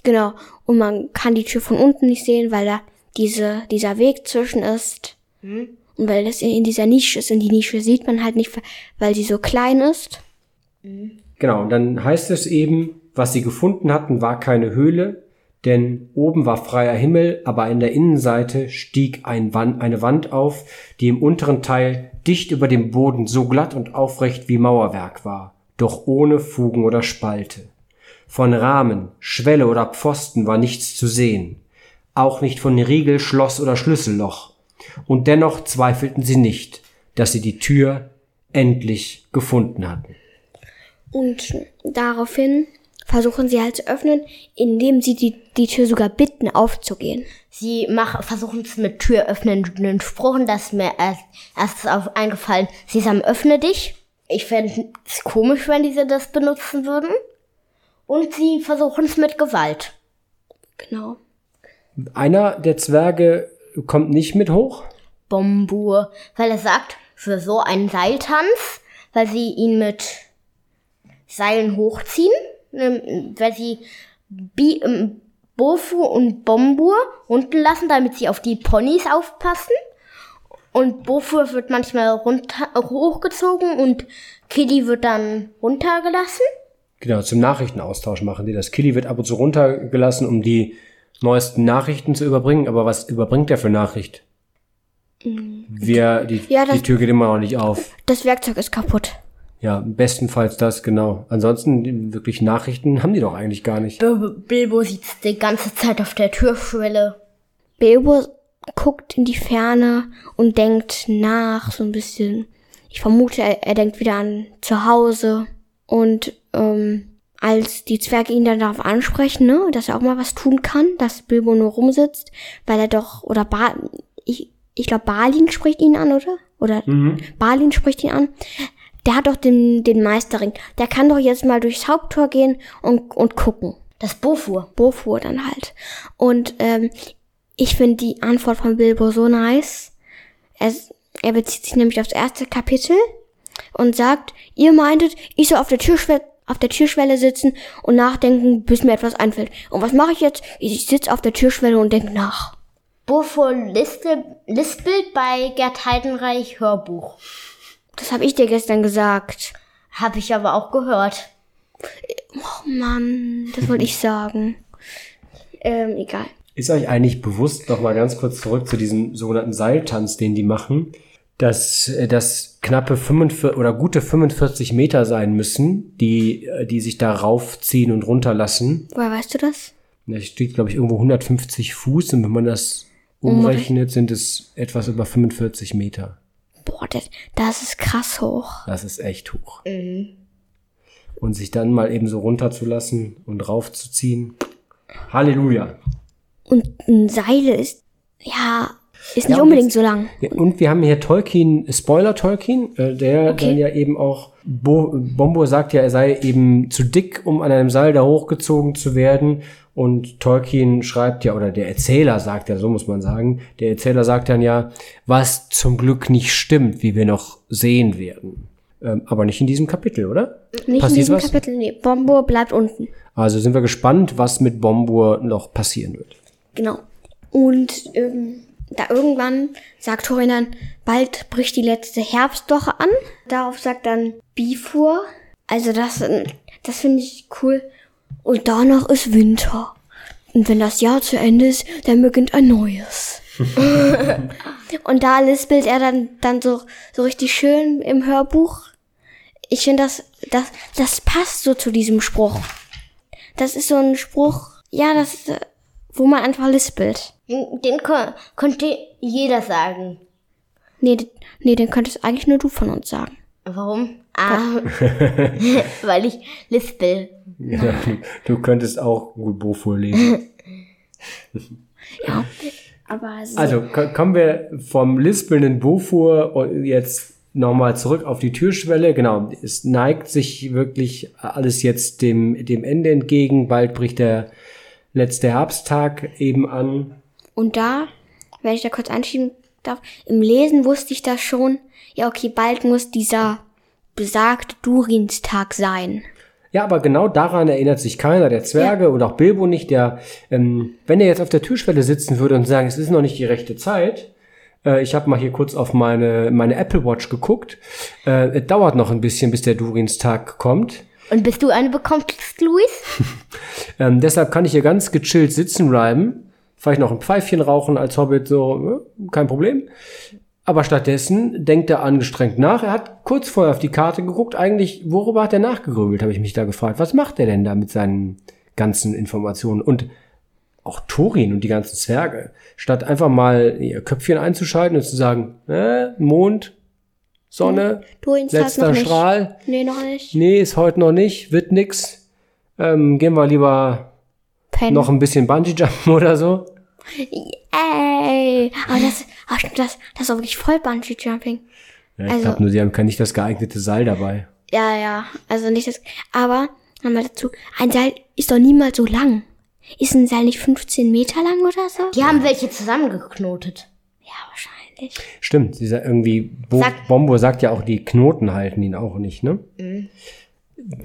Genau. Und man kann die Tür von unten nicht sehen, weil da diese, dieser Weg zwischen ist. Und weil das in dieser Nische ist. Und die Nische sieht man halt nicht, weil sie so klein ist.
Genau, und dann heißt es eben, was sie gefunden hatten, war keine Höhle, denn oben war freier Himmel, aber an der Innenseite stieg ein Wand, eine Wand auf, die im unteren Teil dicht über dem Boden so glatt und aufrecht wie Mauerwerk war, doch ohne Fugen oder Spalte. Von Rahmen, Schwelle oder Pfosten war nichts zu sehen, auch nicht von Riegel, Schloss oder Schlüsselloch. Und dennoch zweifelten sie nicht, dass sie die Tür endlich gefunden hatten.
Und daraufhin versuchen sie halt zu öffnen, indem sie die, die Tür sogar bitten, aufzugehen.
Sie machen, versuchen es mit türöffnenden Spruchen, das ist mir erst, erst auf eingefallen. Sesam, öffne dich. Ich fände es komisch, wenn diese das benutzen würden. Und sie versuchen es mit Gewalt.
Genau.
Einer der Zwerge kommt nicht mit hoch.
Bombur, weil er sagt, für so einen Seiltanz, weil sie ihn mit Seilen hochziehen, ähm, weil sie Bi ähm, Bofu und Bombur unten lassen, damit sie auf die Ponys aufpassen. Und Bofur wird manchmal runter, hochgezogen und Kitty wird dann runtergelassen.
Genau, zum Nachrichtenaustausch machen die das. Killy wird ab und zu runtergelassen, um die neuesten Nachrichten zu überbringen. Aber was überbringt der für Nachricht? Wir, die,
Ja, das-
die Tür geht immer noch nicht auf.
Das Werkzeug ist kaputt.
Ja, bestenfalls das, genau. Ansonsten wirklich Nachrichten haben die doch eigentlich gar nicht.
Bil- Bilbo sitzt die ganze Zeit auf der Türschwelle.
Bilbo guckt in die Ferne und denkt nach, so ein bisschen. Ich vermute, er, er denkt wieder an zu Hause. Und ähm, als die Zwerge ihn dann darauf ansprechen, ne, dass er auch mal was tun kann, dass Bilbo nur rumsitzt, weil er doch, oder ba ich, ich glaube, Balin spricht ihn an, oder? Oder Balin spricht ihn an. Der hat doch den, den Meisterring. Der kann doch jetzt mal durchs Haupttor gehen und, und gucken.
Das Bofur.
Bofur dann halt. Und ähm, ich finde die Antwort von Bilbo so nice. Er, er bezieht sich nämlich aufs erste Kapitel und sagt, ihr meintet, ich soll auf der Türschwelle auf der Türschwelle sitzen und nachdenken, bis mir etwas einfällt. Und was mache ich jetzt? Ich sitze auf der Türschwelle und denke nach.
Liste, lispelt bei Gerd Heidenreich Hörbuch.
Das habe ich dir gestern gesagt.
Habe ich aber auch gehört.
Oh Mann, das wollte ich sagen. Ähm, egal.
Ist euch eigentlich bewusst, noch mal ganz kurz zurück zu diesem sogenannten Seiltanz, den die machen, dass äh, das knappe 45 oder gute 45 Meter sein müssen, die, äh, die sich da raufziehen und runterlassen.
Woher weißt du das?
Da steht, glaube ich, irgendwo 150 Fuß und wenn man das umrechnet, sind es etwas über 45 Meter.
Boah, das, das ist krass hoch.
Das ist echt hoch. Und sich dann mal eben so runterzulassen und raufzuziehen. Halleluja.
Und ein Seil ist, ja, ist nicht
und
unbedingt
jetzt-
so lang.
Ja, und wir haben hier Tolkien, Spoiler Tolkien, äh, der
Okay.
dann ja eben auch, Bo, Bombo sagt ja, er sei eben zu dick, um an einem Seil da hochgezogen zu werden. Und Tolkien schreibt ja, oder der Erzähler sagt ja, so muss man sagen, der Erzähler sagt dann ja, was zum Glück nicht stimmt, wie wir noch sehen werden. Ähm, aber nicht in diesem Kapitel, oder?
Nicht in
Passiert
diesem
was?
Kapitel, nee. Bombo bleibt unten.
Also sind wir gespannt, was mit Bombur noch passieren wird.
Genau. Und ähm, da irgendwann sagt Thorin dann, bald bricht die letzte Herbstwoche an. Darauf sagt dann Bifur. Also das, das finde ich cool. Und danach ist Winter. Und wenn das Jahr zu Ende ist, dann beginnt ein neues. Und da lispelt er dann, dann so, so richtig schön im Hörbuch. Ich finde, das, das, das passt so zu diesem Spruch. Das ist so ein Spruch, ja, das, wo man einfach lispelt.
Den, den ko- könnte jeder sagen.
Nee, nee, den könntest eigentlich nur du von uns sagen.
Warum? Ah, weil ich lispel.
Ja, du könntest auch gut Bofur lesen.
Ja. Aber so,
Also ko- kommen wir vom lispelnden Bofur jetzt nochmal zurück auf die Türschwelle. Genau, es neigt sich wirklich alles jetzt dem, dem Ende entgegen. Bald bricht der letzte Herbsttag eben an.
und da, wenn ich da kurz anschieben darf, im Lesen wusste ich das schon. Ja, okay, bald muss dieser besagte Durinstag sein.
Ja, aber genau daran erinnert sich keiner der Zwerge und auch Bilbo nicht, der, ähm, wenn er jetzt auf der Türschwelle sitzen würde und sagen, es ist noch nicht die rechte Zeit, äh, ich habe mal hier kurz auf meine, meine Apple Watch geguckt, äh, es dauert noch ein bisschen, bis der Durinstag kommt.
Und bis du eine bekommst, Luis?
Ähm, deshalb kann ich hier ganz gechillt sitzen bleiben, vielleicht noch ein Pfeifchen rauchen als Hobbit, so, äh, kein Problem. Aber stattdessen denkt er angestrengt nach. Er hat kurz vorher auf die Karte geguckt. Eigentlich, worüber hat er nachgegrübelt, habe ich mich da gefragt. Was macht er denn da mit seinen ganzen Informationen? Und auch Thorin und die ganzen Zwerge. Statt einfach mal ihr Köpfchen einzuschalten und zu sagen, äh, Mond, Sonne,
Durinstag
letzter
nicht.
Strahl.
Nee, noch nicht.
Nee, ist heute noch nicht, wird nix. Ähm, gehen wir lieber
Pen.
noch ein bisschen Bungee-Jumpen oder so.
Ey, aber das, ach, stimmt, das, das ist auch wirklich voll Bungee Jumping.
Ja, ich
Also-
glaube nur, sie haben kein nicht das geeignete Seil dabei.
Ja, ja, also nicht das, aber, nochmal dazu, ein Seil ist doch niemals so lang. Ist ein Seil nicht 15 Meter lang oder so?
Die haben welche zusammengeknotet.
Ja, wahrscheinlich.
Stimmt, dieser irgendwie, Bo
Sag-
Bombo sagt ja auch, die Knoten halten ihn auch nicht, ne?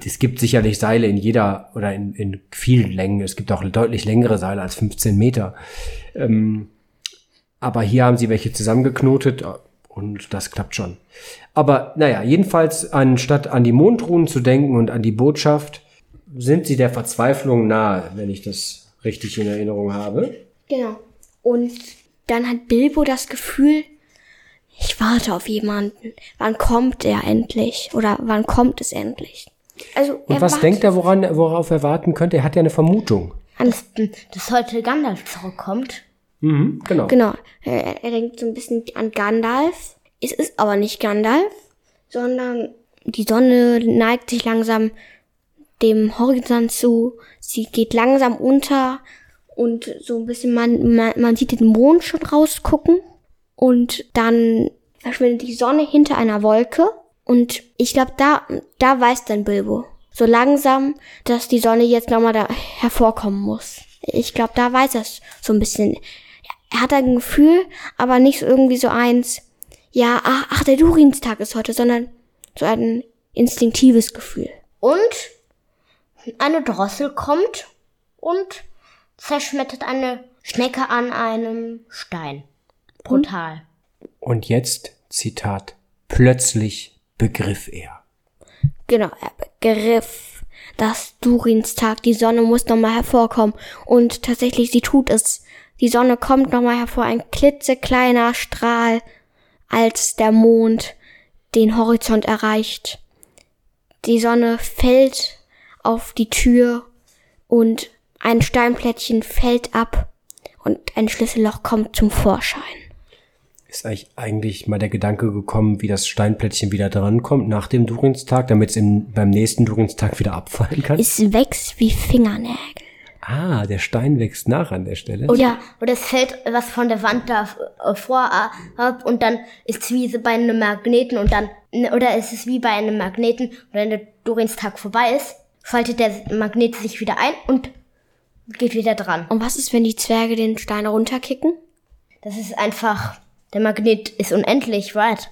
es gibt sicherlich Seile in jeder oder in, in vielen Längen. Es gibt auch deutlich längere Seile als 15 Meter. Ähm, aber hier haben sie welche zusammengeknotet und das klappt schon. Aber naja, jedenfalls anstatt an die Mondruhen zu denken und an die Botschaft, sind sie der Verzweiflung nahe, wenn ich das richtig in Erinnerung habe.
Genau. Und dann hat Bilbo das Gefühl, ich warte auf jemanden. Wann kommt er endlich? Oder wann kommt es endlich?
Also, Und was denkt er, woran, worauf er warten könnte? Er hat ja eine Vermutung.
Dass, dass heute Gandalf zurückkommt.
Mhm, genau.
Genau. Er, er denkt so ein bisschen an Gandalf. Es ist aber nicht Gandalf, sondern die Sonne neigt sich langsam dem Horizont zu. Sie geht langsam unter und so ein bisschen, man, man, man sieht den Mond schon rausgucken und dann verschwindet die Sonne hinter einer Wolke und ich glaube, da, da weiß dann Bilbo so langsam, dass die Sonne jetzt nochmal da hervorkommen muss. Ich glaube, da weiß er so ein bisschen. Er hat ein Gefühl, aber nicht so irgendwie so eins, ja, ach, ach der Durinstag ist heute, sondern so ein instinktives Gefühl.
Und eine Drossel kommt und zerschmettert eine Schnecke an einem Stein. Brutal.
Und jetzt, Zitat, plötzlich begriff er.
Genau, er begriff, dass Durinstag, die Sonne muss nochmal hervorkommen. Und tatsächlich, sie tut es. Die Sonne kommt nochmal hervor, ein klitzekleiner Strahl, als der Mond den Horizont erreicht. Die Sonne fällt auf die Tür und ein Steinplättchen fällt ab und ein Schlüsselloch kommt zum Vorschein.
Ist eigentlich, eigentlich mal der Gedanke gekommen, wie das Steinplättchen wieder drankommt nach dem Durinstag, damit es beim nächsten Durinstag wieder abfallen kann?
Es wächst wie Fingernägel.
Ah, der Stein wächst nach an der Stelle.
Oder, ja. oder es fällt was von der Wand da äh, vor ab und dann ist es wie bei einem Magneten und dann, oder ist es wie bei einem Magneten und wenn der Durinstag vorbei ist, schaltet der Magnet sich wieder ein und geht wieder dran.
Und was ist, wenn die Zwerge den Stein runterkicken?
Das ist einfach, der Magnet ist unendlich weit.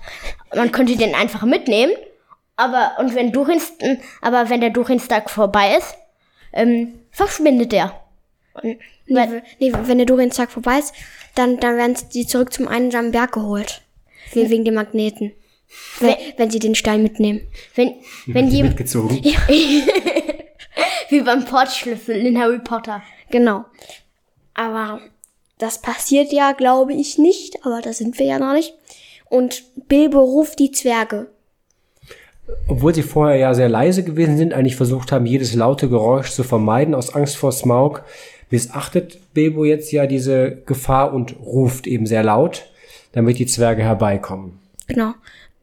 Man könnte den einfach mitnehmen, aber, und wenn Durinst, aber wenn der Durinstag vorbei ist, ähm, verschwindet der.
Nee, nee, wenn der Durinstag vorbei ist, dann, dann werden sie zurück zum einsamen Berg geholt. Wegen dem Magneten. Wenn, wenn sie den Stein mitnehmen.
Wenn, wenn
die mitgezogen. Ja.
Wie beim Portschlüssel in Harry Potter.
Genau. Aber das passiert ja, glaube ich, nicht. Aber da sind wir ja noch nicht. Und Bilbo ruft die Zwerge.
Obwohl sie vorher ja sehr leise gewesen sind, eigentlich versucht haben, jedes laute Geräusch zu vermeiden aus Angst vor Smaug, missachtet Bilbo jetzt ja diese Gefahr und ruft eben sehr laut, damit die Zwerge herbeikommen.
Genau.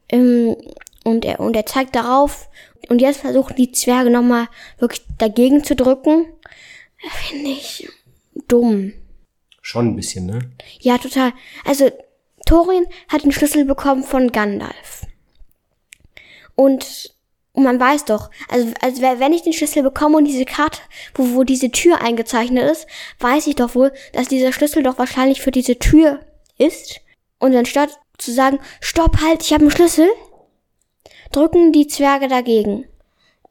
Ähm, und er, und er zeigt darauf, und jetzt versuchen die Zwerge nochmal wirklich dagegen zu drücken. Finde ich dumm.
Schon ein bisschen, ne?
Ja, total. Also, Thorin hat den Schlüssel bekommen von Gandalf. Und, und man weiß doch, also, also wenn ich den Schlüssel bekomme und diese Karte, wo, wo diese Tür eingezeichnet ist, weiß ich doch wohl, dass dieser Schlüssel doch wahrscheinlich für diese Tür ist. Und anstatt zu sagen, stopp, halt, ich habe einen Schlüssel, drücken die Zwerge dagegen.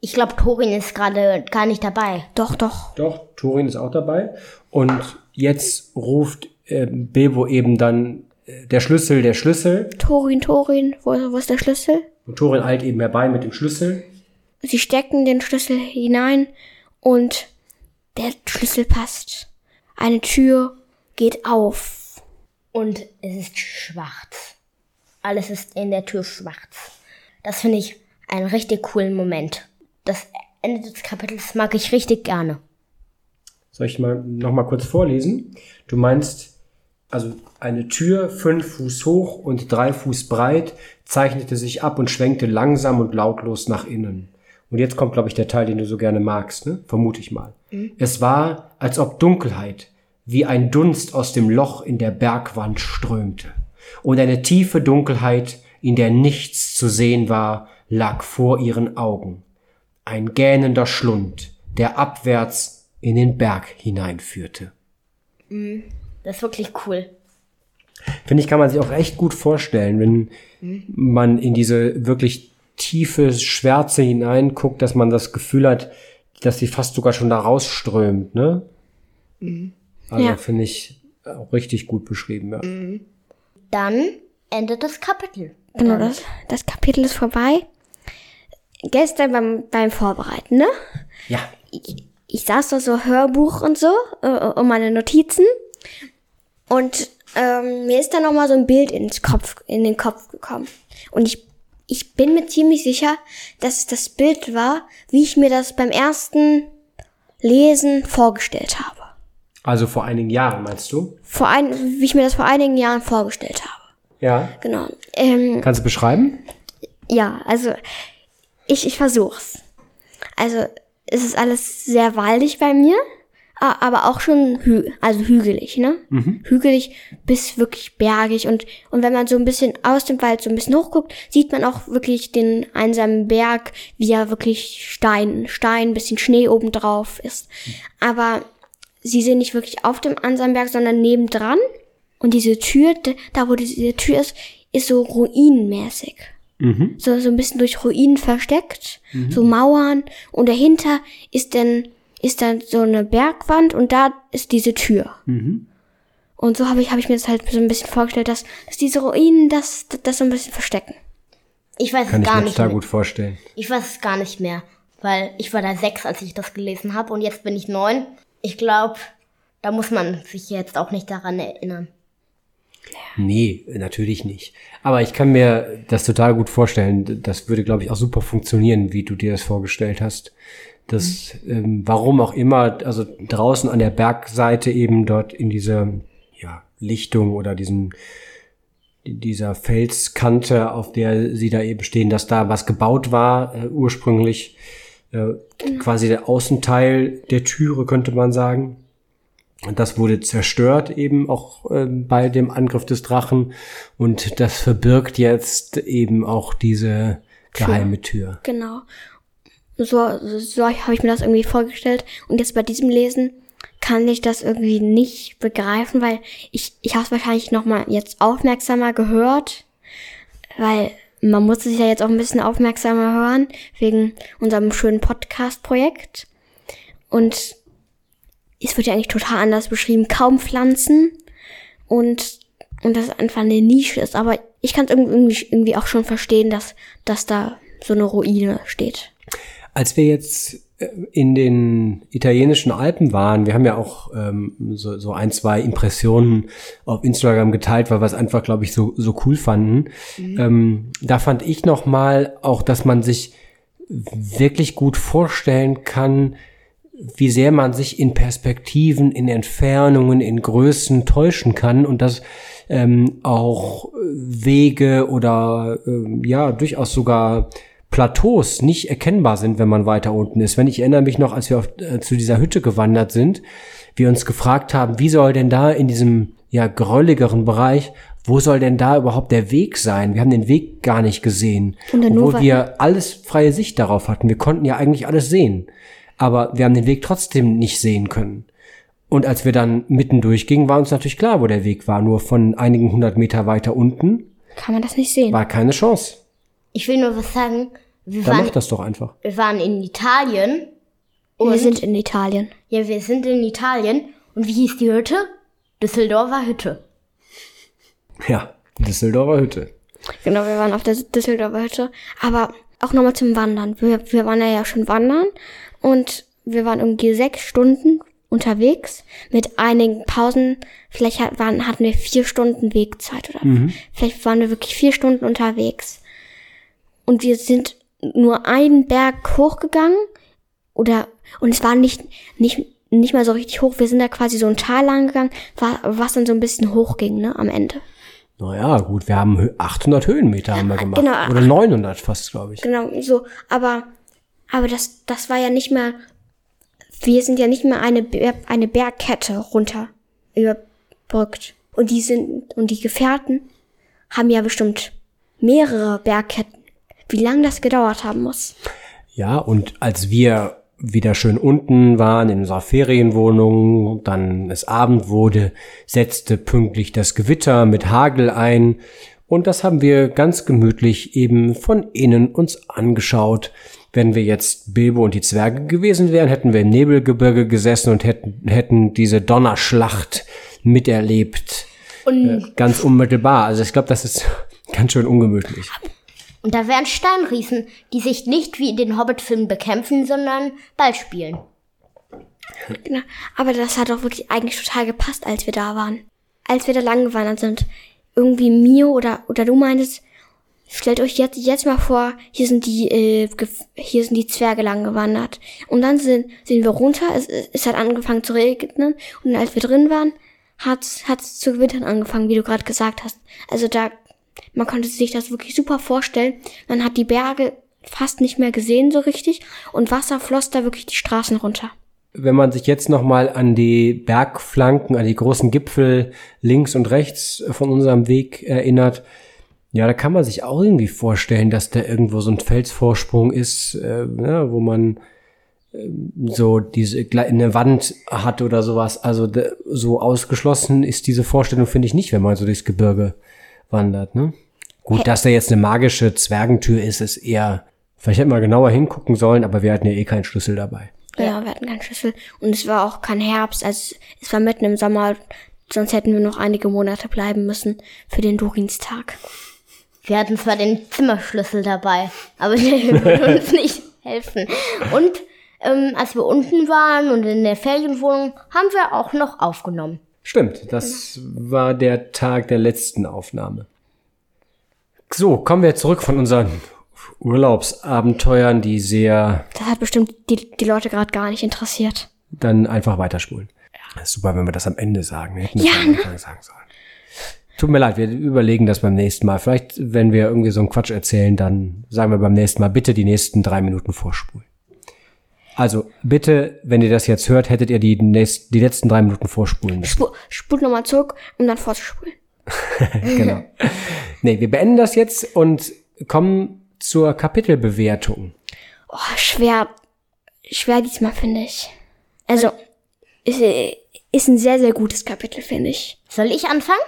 Ich glaube, Thorin ist gerade gar nicht dabei.
Doch, doch.
Doch, Thorin ist auch dabei. Und jetzt ruft äh, Bilbo eben dann äh, der Schlüssel, der Schlüssel.
Thorin, Thorin, wo, wo ist der Schlüssel?
Und Thorin eilt eben herbei mit dem Schlüssel.
Sie stecken den Schlüssel hinein und der Schlüssel passt. Eine Tür geht auf.
Und es ist schwarz. Alles ist in der Tür schwarz. Das finde ich einen richtig coolen Moment. Das Ende des Kapitels mag ich richtig gerne.
Soll ich mal noch mal kurz vorlesen? Du meinst, also eine Tür fünf Fuß hoch und drei Fuß breit zeichnete sich ab und schwenkte langsam und lautlos nach innen. Und jetzt kommt, glaube ich, der Teil, den du so gerne magst, ne? vermute ich mal. Mhm. Es war, als ob Dunkelheit wie ein Dunst aus dem Loch in der Bergwand strömte. Und eine tiefe Dunkelheit in der nichts zu sehen war, lag vor ihren Augen. Ein gähnender Schlund, der abwärts in den Berg hineinführte.
Mm, das ist wirklich cool.
Finde ich, kann man sich auch echt gut vorstellen, wenn mhm. man in diese wirklich tiefe Schwärze hineinguckt, dass man das Gefühl hat, dass sie fast sogar schon da rausströmt, ne? Mhm. Also ja. finde ich auch richtig gut beschrieben, ja. Mhm.
Dann endet das Kapitel.
Genau, das, das Kapitel ist vorbei. Gestern beim, beim Vorbereiten, ne?
Ja.
Ich, ich saß da so Hörbuch und so, äh, um meine Notizen. Und ähm, mir ist dann noch mal so ein Bild ins Kopf, in den Kopf gekommen. Und ich, ich bin mir ziemlich sicher, dass es das Bild war, wie ich mir das beim ersten Lesen vorgestellt habe.
Also vor einigen Jahren, meinst du?
Vor ein, wie ich mir das vor einigen Jahren vorgestellt habe.
Ja.
Genau.
Ähm, Kannst du beschreiben?
Ja, also ich, ich versuch's. Also es ist alles sehr waldig bei mir, aber auch schon hü also hügelig, ne? Mhm. Hügelig bis wirklich bergig und und wenn man so ein bisschen aus dem Wald so ein bisschen hochguckt, sieht man auch wirklich den einsamen Berg, wie er wirklich Stein, Stein, bisschen Schnee oben drauf ist. Mhm. Aber sie sind nicht wirklich auf dem einsamen Berg, sondern nebendran. Und diese Tür, da wo diese Tür ist, ist so ruinenmäßig. Mhm. So, so ein bisschen durch Ruinen versteckt, mhm. so Mauern. Und dahinter ist dann, ist dann so eine Bergwand und da ist diese Tür. Mhm. Und so habe ich, hab ich mir das halt so ein bisschen vorgestellt, dass, dass diese Ruinen das, das, so ein bisschen verstecken.
Ich weiß
Kann
es gar
ich mir
nicht
da
mehr.
gut vorstellen.
Ich weiß es gar nicht mehr, weil ich war da sechs, als ich das gelesen habe und jetzt bin ich neun. Ich glaube, da muss man sich jetzt auch nicht daran erinnern.
Nee, natürlich nicht. Aber ich kann mir das total gut vorstellen. Das würde, glaube ich, auch super funktionieren, wie du dir das vorgestellt hast. Das, mhm. ähm, warum auch immer, also draußen an der Bergseite eben dort in dieser ja, Lichtung oder diesen dieser Felskante, auf der sie da eben stehen, dass da was gebaut war äh, ursprünglich, äh, mhm. quasi der Außenteil der Türe könnte man sagen. Das wurde zerstört eben auch äh, bei dem Angriff des Drachen und das verbirgt jetzt eben auch diese geheime Tür.
Genau. So, so habe ich mir das irgendwie vorgestellt und jetzt bei diesem Lesen kann ich das irgendwie nicht begreifen, weil ich ich habe es wahrscheinlich noch mal jetzt aufmerksamer gehört, weil man muss sich ja jetzt auch ein bisschen aufmerksamer hören wegen unserem schönen Podcast-Projekt und es wird ja eigentlich total anders beschrieben, kaum Pflanzen und, und das einfach eine Nische ist. Aber ich kann es irgendwie, irgendwie auch schon verstehen, dass, dass da so eine Ruine steht.
Als wir jetzt äh, in den italienischen Alpen waren, wir haben ja auch ähm, so, so ein, zwei Impressionen auf Instagram geteilt, weil wir es einfach, glaube ich, so, so cool fanden. Mhm. Ähm, da fand ich noch mal auch, dass man sich wirklich gut vorstellen kann, wie sehr man sich in Perspektiven, in Entfernungen, in Größen täuschen kann und dass ähm, auch Wege oder ähm, ja durchaus sogar Plateaus nicht erkennbar sind, wenn man weiter unten ist. Wenn ich erinnere mich noch, als wir auf, äh, zu dieser Hütte gewandert sind, wir uns gefragt haben, wie soll denn da in diesem ja grölligeren Bereich, wo soll denn da überhaupt der Weg sein? Wir haben den Weg gar nicht gesehen, obwohl wir alles freie Sicht darauf hatten. Wir konnten ja eigentlich alles sehen aber wir haben den Weg trotzdem nicht sehen können. Und als wir dann mitten durchgingen, war uns natürlich klar, wo der Weg war. Nur von einigen hundert Meter weiter unten
kann man das nicht sehen.
War keine Chance.
Ich will nur was sagen.
Wir Dann waren, mach das doch einfach.
Wir waren in Italien.
Und wir sind in Italien.
Ja, wir sind in Italien. Und wie hieß die Hütte? Düsseldorfer Hütte.
Ja, Düsseldorfer Hütte.
Genau, wir waren auf der Düsseldorfer Hütte. Aber auch nochmal zum Wandern. Wir, wir waren ja schon wandern und wir waren irgendwie sechs Stunden unterwegs mit einigen Pausen. Vielleicht waren, hatten wir vier Stunden Wegzeit oder mhm. vielleicht waren wir wirklich vier Stunden unterwegs. Und wir sind nur einen Berg hochgegangen oder und es war nicht nicht nicht mal so richtig hoch. Wir sind da quasi so ein Tal lang gegangen, was dann so ein bisschen hoch ging, ne, am Ende.
Naja, gut, wir haben 800 Höhenmeter haben wir gemacht. Genau, Oder 900 fast, glaube ich.
Genau, so. Aber aber das, das war ja nicht mehr, wir sind ja nicht mehr eine, eine Bergkette runter überbrückt. Und die sind, und die Gefährten haben ja bestimmt mehrere Bergketten. Wie lange das gedauert haben muss.
Ja, und als wir wieder schön unten waren in unserer Ferienwohnung, dann es Abend wurde, setzte pünktlich das Gewitter mit Hagel ein Und das haben wir ganz gemütlich eben von innen uns angeschaut. Wenn wir jetzt Bilbo und die Zwerge gewesen wären, hätten wir im Nebelgebirge gesessen und hätten, hätten diese Donnerschlacht miterlebt. Und äh, ganz unmittelbar. Also ich glaube, das ist ganz schön ungemütlich.
Und da wären Steinriesen, die sich nicht wie in den Hobbit-Filmen bekämpfen, sondern Ball spielen.
Genau. Aber das hat auch wirklich eigentlich total gepasst, als wir da waren. Als wir da lang gewandert sind. Irgendwie Mio oder, oder du meintest, stellt euch jetzt, jetzt mal vor, hier sind die, äh, hier sind die Zwerge lang gewandert. Und dann sind, sind wir runter, es, es hat angefangen zu regnen. Und als wir drin waren, hat es zu gewittern angefangen, wie du gerade gesagt hast. Also da, man konnte sich das wirklich super vorstellen. Man hat die Berge fast nicht mehr gesehen so richtig und Wasser floss da wirklich die Straßen runter
wenn man sich jetzt nochmal an die Bergflanken, an die großen Gipfel links und rechts von unserem Weg erinnert, ja, da kann man sich auch irgendwie vorstellen, dass da irgendwo so ein Felsvorsprung ist, äh, ja, wo man äh, so diese eine Wand hat oder sowas. Also de, so ausgeschlossen ist diese Vorstellung, finde ich nicht, wenn man so durchs Gebirge wandert. Ne? Gut, dass da jetzt eine magische Zwergentür ist, ist eher. Vielleicht hätten wir genauer hingucken sollen, aber wir hatten ja eh keinen Schlüssel dabei.
Ja, wir hatten keinen Schlüssel. Und es war auch kein Herbst, also es war mitten im Sommer, sonst hätten wir noch einige Monate bleiben müssen für den Durinstag.
Wir hatten zwar den Zimmerschlüssel dabei, aber der würde uns nicht helfen. Und ähm, als wir unten waren und in der Ferienwohnung, haben wir auch noch aufgenommen.
Stimmt, das war der Tag der letzten Aufnahme. So, kommen wir zurück von unseren Urlaubsabenteuern, die sehr.
Das hat bestimmt die, die Leute gerade gar nicht interessiert.
Dann einfach weiterspulen. Ja. super, wenn wir das am Ende sagen. Wir hätten das ja, am Anfang ne? sagen sollen. Tut mir leid, wir überlegen das beim nächsten Mal. Vielleicht, wenn wir irgendwie so einen Quatsch erzählen, dann sagen wir beim nächsten Mal bitte die nächsten drei Minuten vorspulen. Also bitte, wenn ihr das jetzt hört, hättet ihr die, nächst, die letzten drei Minuten vorspulen
müssen. Spul, spult nochmal zurück, um dann vorzuspulen.
genau. Nee, wir beenden das jetzt und kommen zur Kapitelbewertung.
Oh, schwer. Schwer diesmal, finde ich. Also, ist, ist ein sehr, sehr gutes Kapitel, finde ich.
Soll ich anfangen?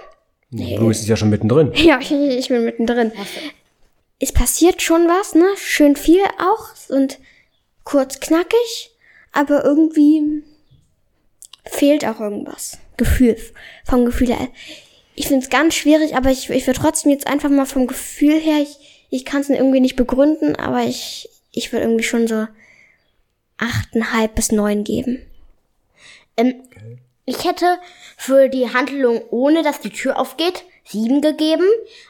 Nee. Du bist ja schon mittendrin.
Ja, ich, ich bin mittendrin. Es passiert schon was, ne? Schön viel auch und kurz knackig, aber irgendwie fehlt auch irgendwas. Gefühl, vom Gefühl her. Ich finde es ganz schwierig, aber ich, ich würde trotzdem jetzt einfach mal vom Gefühl her, ich, ich kann es irgendwie nicht begründen, aber ich, ich würde irgendwie schon so achteinhalb bis neun geben.
Ähm, okay. Ich hätte für die Handlung, ohne dass die Tür aufgeht, sieben gegeben,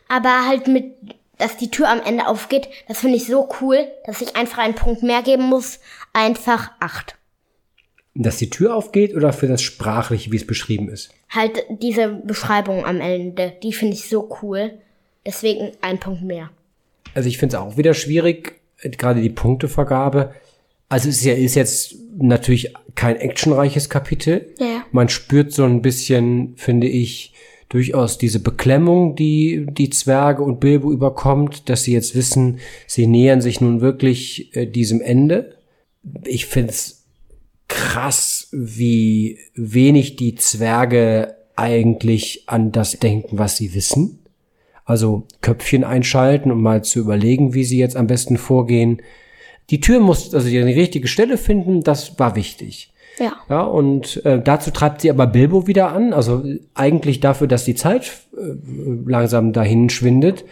aber halt mit, dass die Tür am Ende aufgeht, das finde ich so cool, dass ich einfach einen Punkt mehr geben muss, einfach acht.
Dass die Tür aufgeht oder für das Sprachliche, wie es beschrieben ist?
Halt diese Beschreibung am Ende, die finde ich so cool. Deswegen ein Punkt mehr.
Also ich finde es auch wieder schwierig, gerade die Punktevergabe. Also es ist ja ist jetzt natürlich kein actionreiches Kapitel.
Ja.
Man spürt so ein bisschen, finde ich, durchaus diese Beklemmung, die die Zwerge und Bilbo überkommt, dass sie jetzt wissen, sie nähern sich nun wirklich äh, diesem Ende. Ich finde es krass, wie wenig die Zwerge eigentlich an das denken, was sie wissen. Also Köpfchen einschalten, um mal zu überlegen, wie sie jetzt am besten vorgehen. Die Tür muss also die richtige Stelle finden, das war wichtig.
Ja.
Ja, und äh, dazu treibt sie aber Bilbo wieder an, also eigentlich dafür, dass die Zeit äh, langsam dahin schwindet,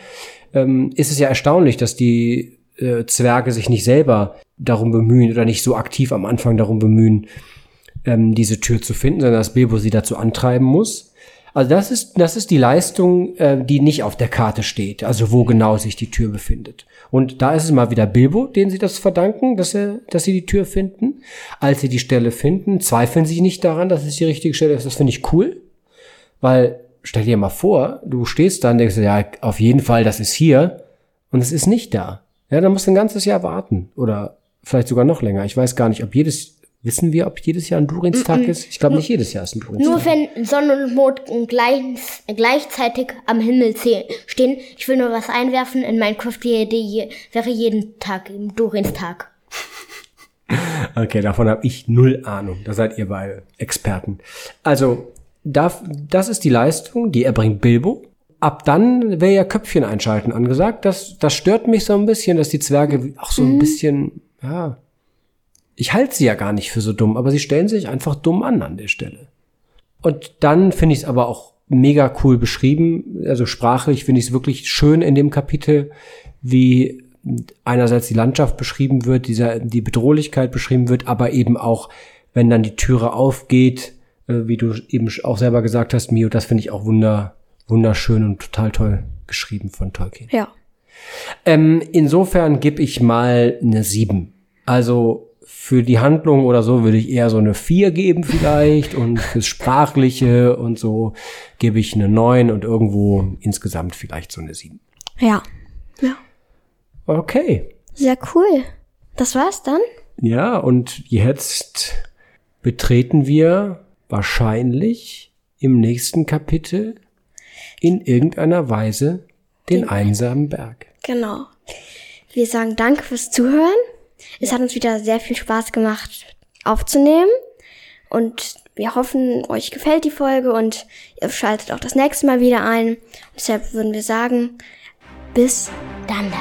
ähm, ist es ja erstaunlich, dass die äh, Zwerge sich nicht selber darum bemühen oder nicht so aktiv am Anfang darum bemühen, ähm, diese Tür zu finden, sondern dass Bilbo sie dazu antreiben muss. Also das ist, das ist die Leistung, äh, die nicht auf der Karte steht, also wo genau sich die Tür befindet. Und da ist es mal wieder Bilbo, den sie das verdanken, dass, er, dass sie die Tür finden. Als sie die Stelle finden, zweifeln sie nicht daran, dass es die richtige Stelle ist. Das finde ich cool, weil stell dir mal vor, du stehst da und denkst, ja, auf jeden Fall, das ist hier und es ist nicht da. Ja, dann musst du ein ganzes Jahr warten oder vielleicht sogar noch länger. Ich weiß gar nicht, ob jedes Wissen wir, ob jedes Jahr ein Durinstag mm -mm. ist? Ich glaube nicht jedes Jahr ist ein
Durinstag. Nur wenn Sonne und Mond gleich, gleichzeitig am Himmel stehen. Ich will nur was einwerfen. In Minecraft wäre jeden Tag im Durinstag.
Okay, davon habe ich null Ahnung. Da seid ihr beide Experten. Also, das ist die Leistung, die erbringt Bilbo. ab dann wäre ja Köpfchen einschalten angesagt. Das, das stört mich so ein bisschen, dass die Zwerge auch so ein mhm. bisschen, ja, ich halte sie ja gar nicht für so dumm, aber sie stellen sich einfach dumm an an der Stelle. Und dann finde ich es aber auch mega cool beschrieben. Also sprachlich finde ich es wirklich schön in dem Kapitel, wie einerseits die Landschaft beschrieben wird, dieser, die Bedrohlichkeit beschrieben wird, aber eben auch, wenn dann die Türe aufgeht, äh, wie du eben auch selber gesagt hast, Mio, das finde ich auch wunder, wunderschön und total toll geschrieben von Tolkien.
Ja.
Ähm, insofern gebe ich mal eine sieben. Also für die Handlung oder so würde ich eher so eine vier geben vielleicht und fürs Sprachliche und so gebe ich eine neun und irgendwo insgesamt vielleicht so eine sieben.
Ja. Ja.
Okay.
Sehr cool. Das war's dann?
Ja, und jetzt betreten wir wahrscheinlich im nächsten Kapitel in irgendeiner Weise den, den einsamen Berg.
Genau. Wir sagen Danke fürs Zuhören. Es hat uns wieder sehr viel Spaß gemacht aufzunehmen und wir hoffen, euch gefällt die Folge und ihr schaltet auch das nächste Mal wieder ein. deshalb würden wir sagen, bis dann.